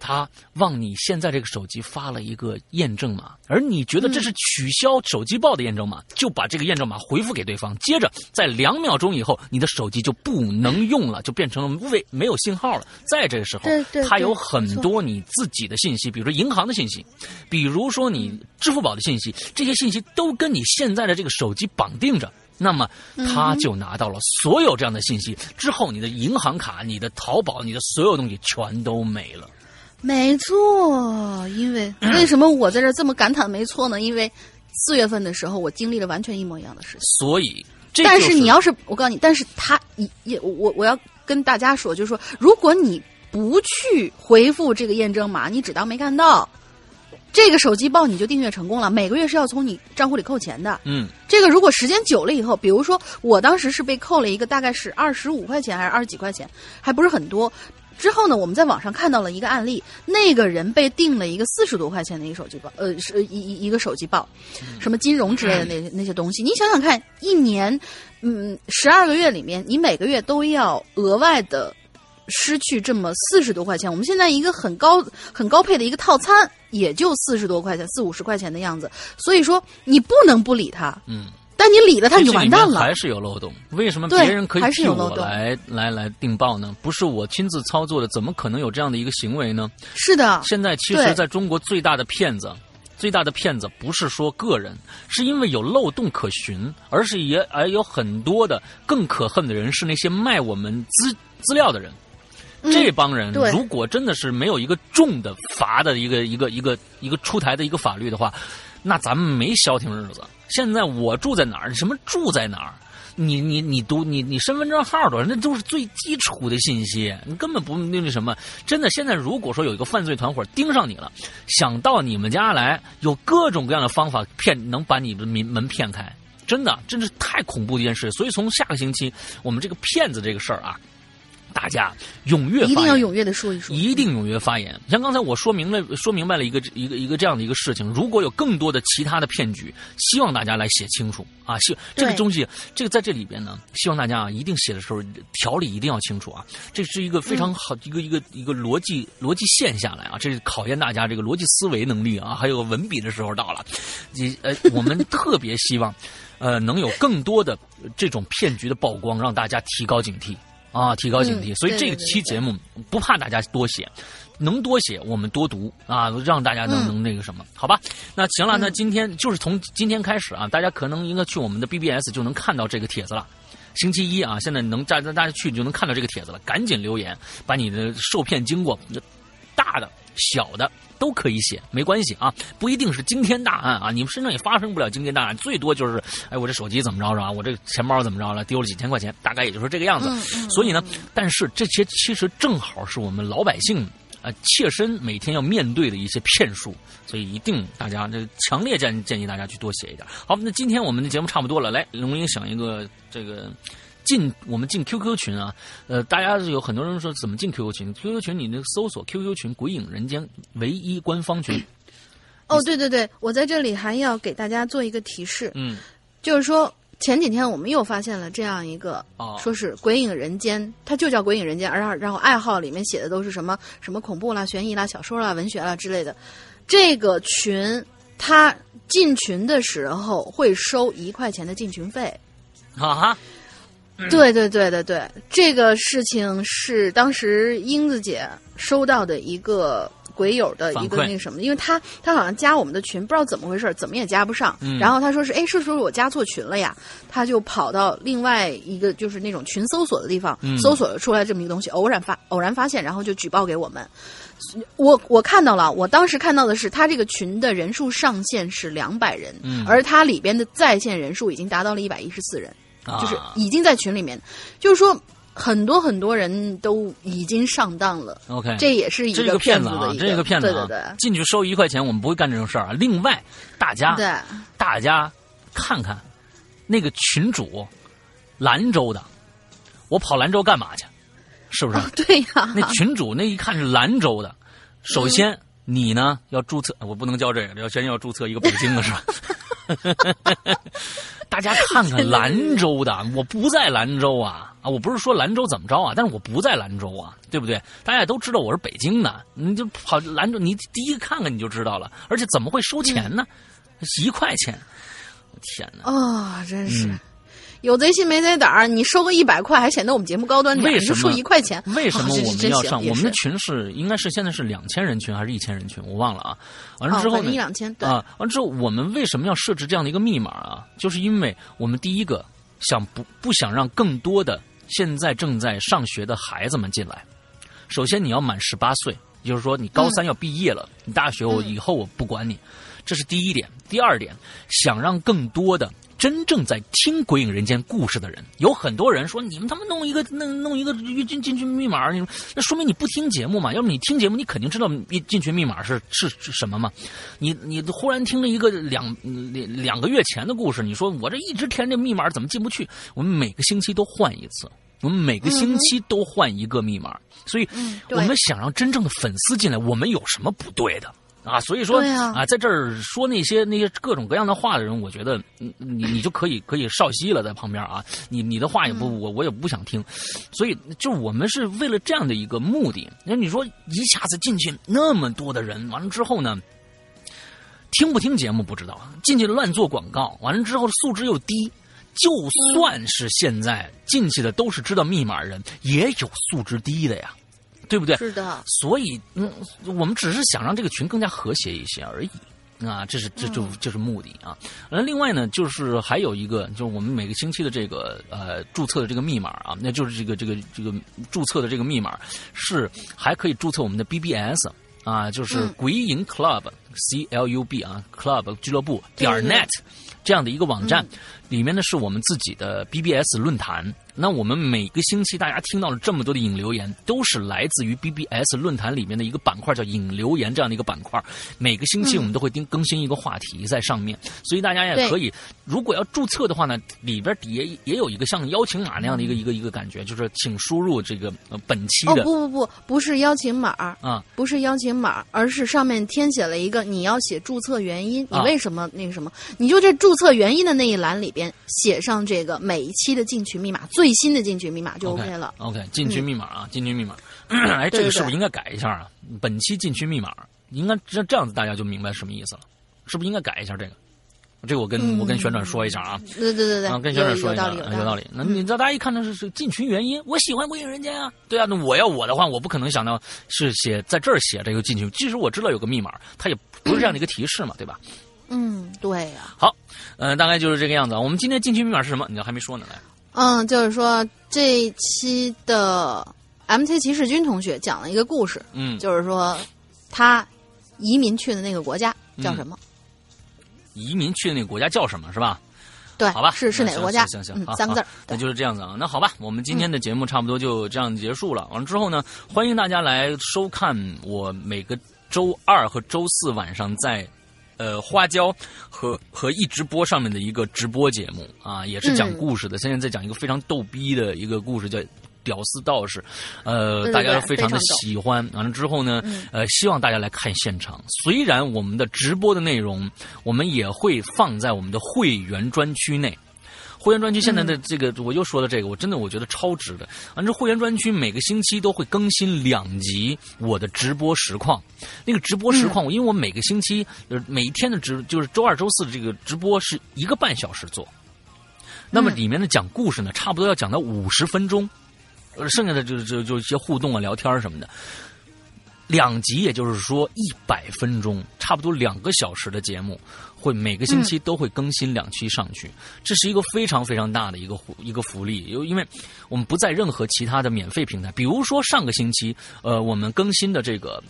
他往你现在这个手机发了一个验证码，而你觉得这是取消手机报的验证码，就把这个验证码回复给对方。接着，在两秒钟以后，你的手机就不能用了，就变成了未没有信号了。在这个时候，他有很多你自己的信息，比如说银行的信息，比如说你支付宝的信息，这些信息都跟你现在的这个手机。绑定着，那么他就拿到了所有这样的信息。之后，你的银行卡、你的淘宝、你的所有东西全都没了。没错，因为 *clears throat* 为什么我在这儿这么感叹没错呢？因为四月份的时候，我经历了完全一模一样的事情。所以，这但就是你要是我告诉你，但是他也也我我要跟大家说，就是说，如果你不去回复这个验证码，你只当没看到，这个手机报你就订阅成功了，每个月是要从你账户里扣钱的。嗯这个如果时间久了以后，比如说我当时是被扣了一个大概是二十五块钱还是二十几块钱，还不是很多。之后呢，我们在网上看到了一个案例，那个人被定了一个四十多块钱的一个手机报，呃，是一一一个手机报，什么金融之类的那那些东西。你想想看，一年，嗯，十二个月里面，你每个月都要额外的失去这么四十多块钱。我们现在一个很高很高配的一个套餐，也就四十多块钱，四五十块钱的样子。所以说，你不能不理他，嗯，但你理了他，你就完蛋了。还是有漏洞。为什么别人可以还是替我有漏洞来来来订报呢？不是我亲自操作的，怎么可能有这样的一个行为呢？是的，现在其实在中国最大的骗子，最大的骗子不是说个人，是因为有漏洞可循，而是也而有很多的更可恨的人是那些卖我们资资料的人。嗯这帮人如果真的是没有一个重的罚的一个一个一个一个出台的一个法律的话，那咱们没消停日子。现在我住在哪儿？什么住在哪儿？你你你读你你身份证号多少？那都是最基础的信息，你根本不那那什么。真的，现在如果说有一个犯罪团伙盯上你了，想到你们家来，有各种各样的方法骗，能把你的门门骗开。真的，真是太恐怖的一件事。所以从下个星期，我们这个骗子这个事儿啊，大家踊跃发言。一定要踊跃的说一说。一定踊跃发言。像刚才我说明了、说明白了一个一个一个这样的一个事情，如果有更多的其他的骗局，希望大家来写清楚啊。希这个东西，这个在这里边呢，希望大家啊一定写的时候条理一定要清楚啊。这是一个非常好、一个一个一个逻辑逻辑线下来啊，这是考验大家这个逻辑思维能力啊，还有文笔的时候到了。你呃，我们特别希望。呃，能有更多的这种骗局的曝光，让大家提高警惕啊，提高警惕。嗯所以这期节目不怕大家多写，能多写我们多读啊，让大家能嗯能那个什么，好吧？那行了，那今天就是从今天开始啊，大家可能应该去我们的 BBS 就能看到这个帖子了。星期一啊，现在能大大大家去就能看到这个帖子了，赶紧留言，把你的受骗经过，小的都可以写，没关系啊，不一定是惊天大案啊，你们身上也发生不了惊天大案，最多就是，哎，我这手机怎么着着啊，我这钱包怎么着了，丢了几千块钱，大概也就是这个样子。所以呢，但是这些其实正好是我们老百姓啊切身每天要面对的一些骗术，所以一定大家这强烈建建议大家去多写一点。好，那今天我们的节目差不多了，来龙英想一个这个。进我们进 QQ 群啊，呃，大家有很多人说怎么进 QQ 群？QQ 群你那个搜索 QQ 群“鬼影人间”唯一官方群，哦，对对对，我在这里还要给大家做一个提示，嗯，就是说前几天我们又发现了这样一个，哦说是《鬼影人间》，它就叫《鬼影人间》，然后然后爱好里面写的都是什么什么恐怖啦、悬疑啦、小说啦、文学啦之类的。这个群，他进群的时候会收一块钱的进群费。啊哈，对对对对对，这个事情是当时英子姐收到的一个鬼友的一个那个什么，因为她她好像加我们的群，不知道怎么回事，怎么也加不上。嗯然后她说是，哎，是不是我加错群了呀？她就跑到另外一个就是那种群搜索的地方，嗯搜索出来这么一个东西，偶然发偶然发现，然后就举报给我们。我我看到了，我当时看到的是，他这个群的人数上限是两百人，嗯而他里边的在线人数已经达到了一百一十四人。啊。就是已经在群里面，就是说很多很多人都已经上当了，OK，这也是一这个骗骗子的一个，这个骗子啊，对对进去收一块钱，我们不会干这种事儿啊。另外，大家对，大家看看那个群主，兰州的，我跑兰州干嘛去？是不是？对对呀，那群主那一看是兰州的，首先、你呢要注册，我不能叫这个，要先要注册一个北京的是吧？*laughs* 大家看看兰州的，我不在兰州啊啊！我不是说兰州怎么着啊，但是我不在兰州啊，对不对？大家也都知道我是北京的，你就跑兰州，你第一个看看你就知道了。而且怎么会收钱呢？一块钱，天哪！哦，真是。嗯有贼心没贼胆儿，你收个一百块还显得我们节目高端点儿，为什么你就收一块钱？为什么我们要上？我们的群是应该是现在是两千人群还是一千人群？我忘了啊。完了之后呢？一两千，对，啊，完了之后我们为什么要设置这样的一个密码啊？就是因为我们第一个想不不想让更多的现在正在上学的孩子们进来。首先你要满十八岁，也就是说你高三要毕业了，你大学我以后我不管你，这是第一点。第二点，想让更多的真正在听《鬼影人间》故事的人，有很多人说你们他妈弄一个弄弄一个进进群密码，你那说明你不听节目嘛？要不你听节目，你肯定知道进群密码是是是什么嘛？你你忽然听了一个两两两个月前的故事，你说我这一直填这密码怎么进不去？我们每个星期都换一次。我们每个星期都换一个密码，所以我们想让真正的粉丝进来，我们有什么不对的啊？所以说啊，在这儿说那些那些各种各样的话的人，我觉得你你就可以可以少息了，在旁边啊，你你的话也不我我也不想听，所以就我们是为了这样的一个目的。那你说一下子进去那么多的人，完了之后呢，听不听节目不知道，进去乱做广告，完了之后素质又低。就算是现在进去的都是知道密码人，也有素质低的呀，对不对？是的。所以，嗯，我们只是想让这个群更加和谐一些而已，啊，这是这就就是目的啊。那另外呢，就是还有一个，就是我们每个星期的这个呃注册的这个密码啊，那就是这个这个这个注册的这个密码是还可以注册我们的 BBS 啊，就是鬼影 Club C L U B 啊，Club 俱乐部点 net 这样的一个网站。里面呢是我们自己的 BBS 论坛。那我们每个星期大家听到了这么多的引留言，都是来自于 BBS 论坛里面的一个板块，叫引留言这样的一个板块。每个星期我们都会更更新一个话题在上面，所以大家也可以，如果要注册的话呢，里边底下也有一个像邀请码那样的一个一个一个感觉，就是请输入这个本期的。哦不不不，不是邀请码啊，不是邀请码，而是上面填写了一个你要写注册原因，你为什么那个什么？你就这注册原因的那一栏里边写上这个每一期的进群密码最。新的进群密码就 OK 了。OK，进群密码啊，进群密码。*clears throat* 哎，这个是不是应该改一下啊？本期进群密码应该这这样子，大家就明白什么意思了。是不是应该改一下这个？这个我跟我跟旋转说一下啊。对对对对，跟旋转说一下，有道理。那你知道大家一看到是是进群原因，我喜欢《鬼影人间》啊。对啊，那我要我的话，我不可能想到是写在这儿写这个进群。即使我知道有个密码，它也不是这样的一个提示嘛，对吧？嗯，对呀。好，嗯，大概就是这个样子。我们今天进群密码是什么？你还没说呢，来。嗯，就是说这一期的 MT 骑士军同学讲了一个故事，嗯，就是说他移民去的那个国家叫什么？移民去的那个国家叫什么？是吧？对，好吧，是是哪个国家？行行，三个字，那就是这样子啊。那好吧，我们今天的节目差不多就这样结束了。完了之后呢，欢迎大家来收看我每个周二和周四晚上在。呃，花椒和和一直播上面的一个直播节目啊，也是讲故事的。现在在讲一个非常逗逼的一个故事，叫《屌丝道士》。呃，大家都非常的喜欢。完了之后呢，呃，希望大家来看现场。虽然我们的直播的内容，我们也会放在我们的会员专区内。会员专区现在的这个，我又说了这个，我真的我觉得超值的。反正会员专区每个星期都会更新两集我的直播实况。那个直播实况，我因为我每个星期呃每一天的直就是周二、周四的这个直播是一个半小时做，那么里面的讲故事呢，差不多要讲到五十分钟，呃，剩下的就就就一些互动啊、聊天什么的。两集，也就是说一百分钟，差不多两个小时的节目。会每个星期都会更新两期上去，这是一个非常非常大的一个一个福利，因因为我们不在任何其他的免费平台，比如说上个星期，呃，我们更新的这个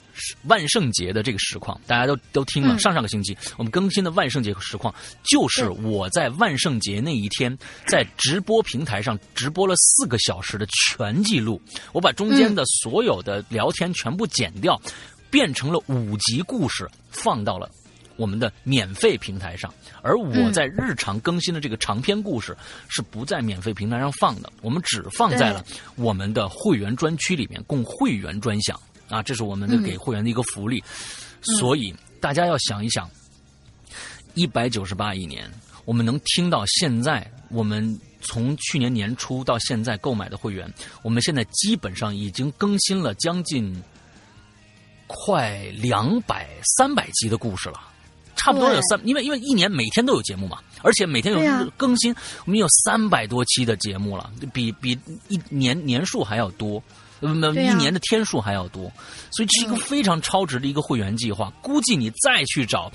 万圣节的这个实况，大家都都听了。上上个星期我们更新的万圣节实况，就是我在万圣节那一天在直播平台上直播了四个小时的全记录，我把中间的所有的聊天全部剪掉，变成了五集故事，放到了。我们的免费平台上，而我在日常更新的这个长篇故事是不在免费平台上放的，我们只放在了我们的会员专区里面，供会员专享啊，这是我们的给会员的一个福利。所以大家要想一想，一百九十八一年，我们能听到现在，我们从去年年初到现在购买的会员，我们现在基本上已经更新了将近快两百三百集的故事了。差不多有三，因为因为一年每天都有节目嘛，而且每天有更新，我们有三百多期的节目了，比比一年年数还要多，那一年的天数还要多，所以这是一个非常超值的一个会员计划。估计你再去找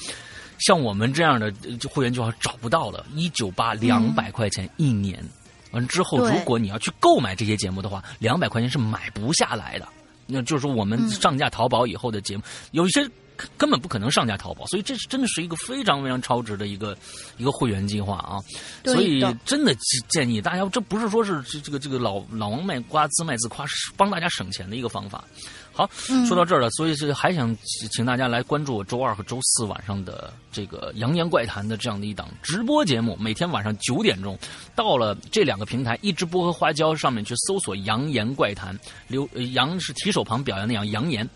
像我们这样的会员计划找不到了，一九八两百块钱一年，完之后如果你要去购买这些节目的话，两百块钱是买不下来的。那就是说我们上架淘宝以后的节目，有一些根本不可能上架淘宝，所以这是真的是一个非常非常超值的一个一个会员计划啊！所以真的建议大家，这不是说是这这个这个老老王卖瓜自卖自夸，是帮大家省钱的一个方法。好，说到这儿了，所以是还想请大家来关注我周二和周四晚上的这个《扬言怪谈》的这样的一档直播节目，每天晚上九点钟，到了这两个平台，一直播和花椒上面去搜索《扬言怪谈》，刘杨是提手旁表扬的扬，扬言。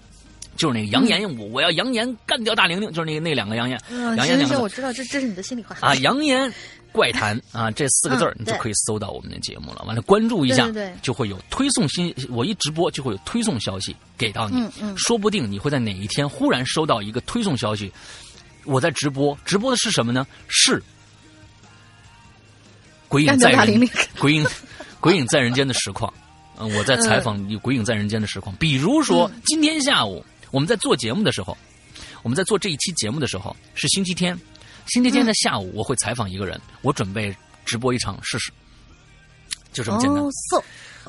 就是那个扬言，我我要扬言干掉大玲玲，就是那个那两个扬言，扬言两个，我知道这这是你的心里话啊，扬言。怪谈啊，这四个字儿你就可以搜到我们的节目了。完了，关注一下，对就会有推送新。我一直播就会有推送消息给到你。嗯嗯，说不定你会在哪一天忽然收到一个推送消息，我在直播，直播的是什么呢？是鬼影在人鬼影鬼影在人间的实况。*laughs* 嗯，我在采访鬼影在人间的实况。比如说今天下午我们在做节目的时候，我们在做这一期节目的时候是星期天。星期天的下午，我会采访一个人，我准备直播一场试试，就这么简单。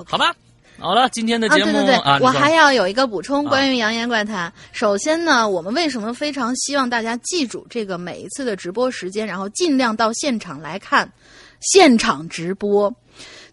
好吧，好了，今天的节目对对对，我还要有一个补充，关于扬言怪谈。首先呢，我们为什么非常希望大家记住这个每一次的直播时间，然后尽量到现场来看现场直播？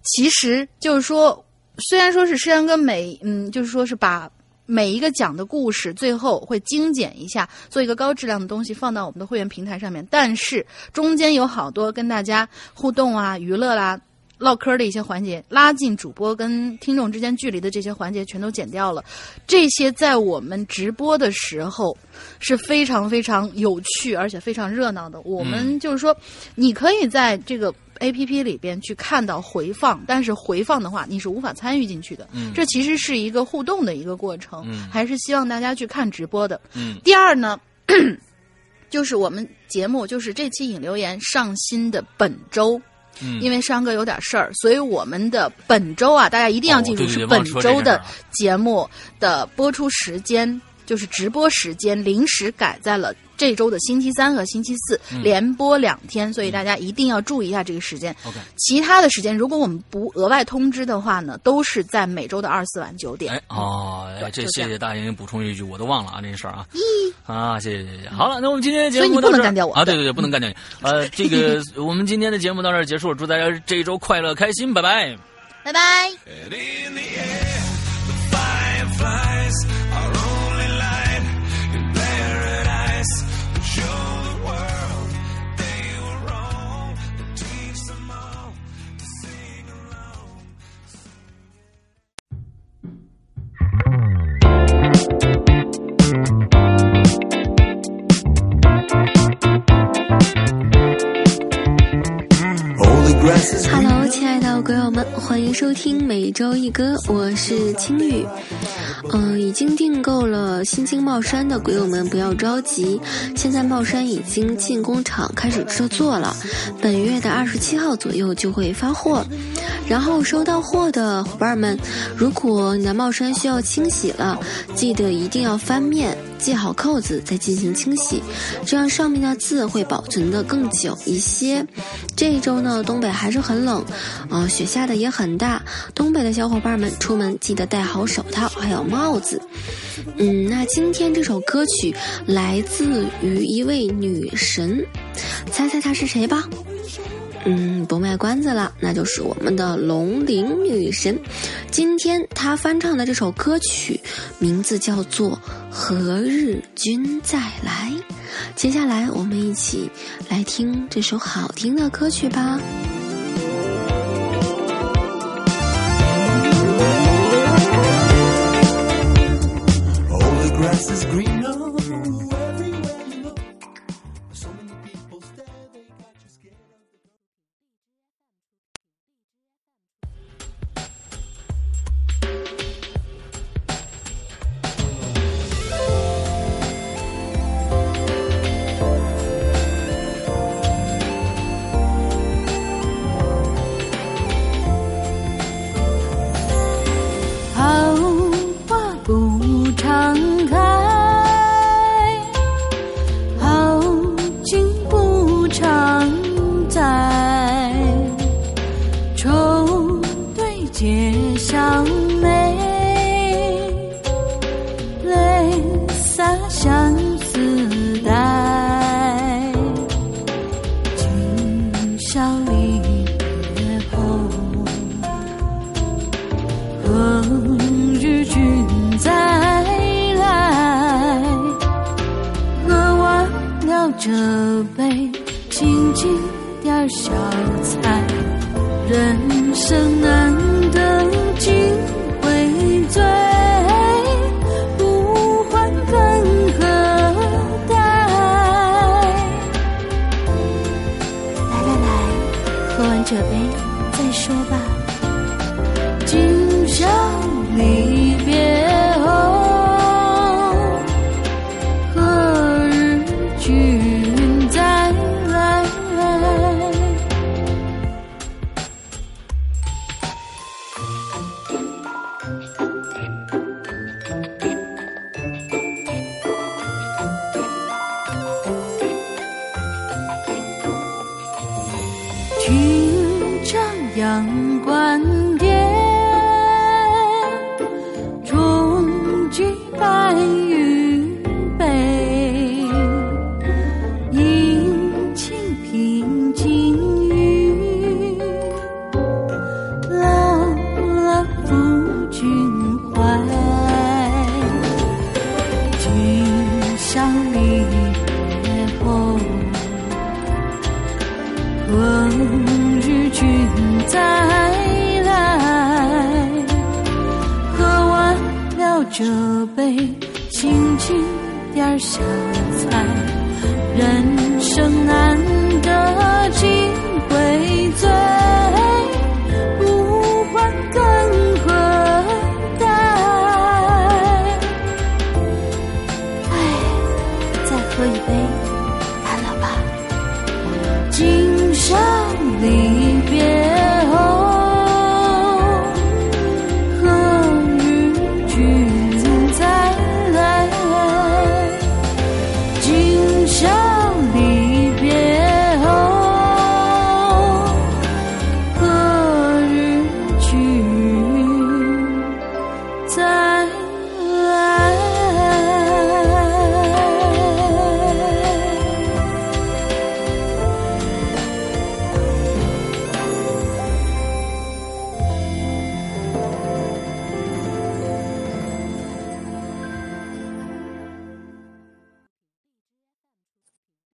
其实就是说，虽然说是诗阳哥每嗯，就是说是把。每一个讲的故事，最后会精简一下，做一个高质量的东西放到我们的会员平台上面。但是中间有好多跟大家互动啊、娱乐啦、唠嗑的一些环节，拉近主播跟听众之间距离的这些环节全都剪掉了。这些在我们直播的时候是非常非常有趣，而且非常热闹的。我们就是说，你可以在这个。A P P 里边去看到回放，但是回放的话你是无法参与进去的。嗯，这其实是一个互动的一个过程。嗯，还是希望大家去看直播的。嗯，第二呢，*clears throat* 就是我们节目就是这期引留言上新的本周，嗯，因为山哥有点事儿，所以我们的本周啊，大家一定要记住是本周的节目的播出时间，就是直播时间临时改在了。这周的星期三和星期四连播两天，所以大家一定要注意一下这个时间。OK，其他的时间如果我们不额外通知的话呢，都是在每周的二四晚九点。哎哦，这谢谢大英补充一句，我都忘了啊，这事儿啊。啊，谢谢谢谢。好了，那我们今天的节目所以你不能干掉我啊！对对对，不能干掉你。呃，这个 *laughs* 我们今天的节目到这儿结束，祝大家这一周快乐开心，拜拜，拜拜。Hello，亲爱的鬼友们，欢迎收听每周一歌，我是青雨。嗯，已经订购了新京帽衫的鬼友们不要着急，现在帽衫已经进工厂开始制作了，本月的二十七号左右就会发货。然后收到货的伙伴们，如果你的帽衫需要清洗了，记得一定要翻面。系好扣子再进行清洗，这样上面的字会保存的更久一些。这一周呢，东北还是很冷，啊，雪下的也很大。东北的小伙伴们出门记得戴好手套，还有帽子。嗯，那今天这首歌曲来自于一位女神，猜猜她是谁吧？嗯，不卖关子了，那就是我们的龙鳞女神。今天她翻唱的这首歌曲名字叫做《何日君再来》。接下来，我们一起来听这首好听的歌曲吧。The grass is greener. 敞开。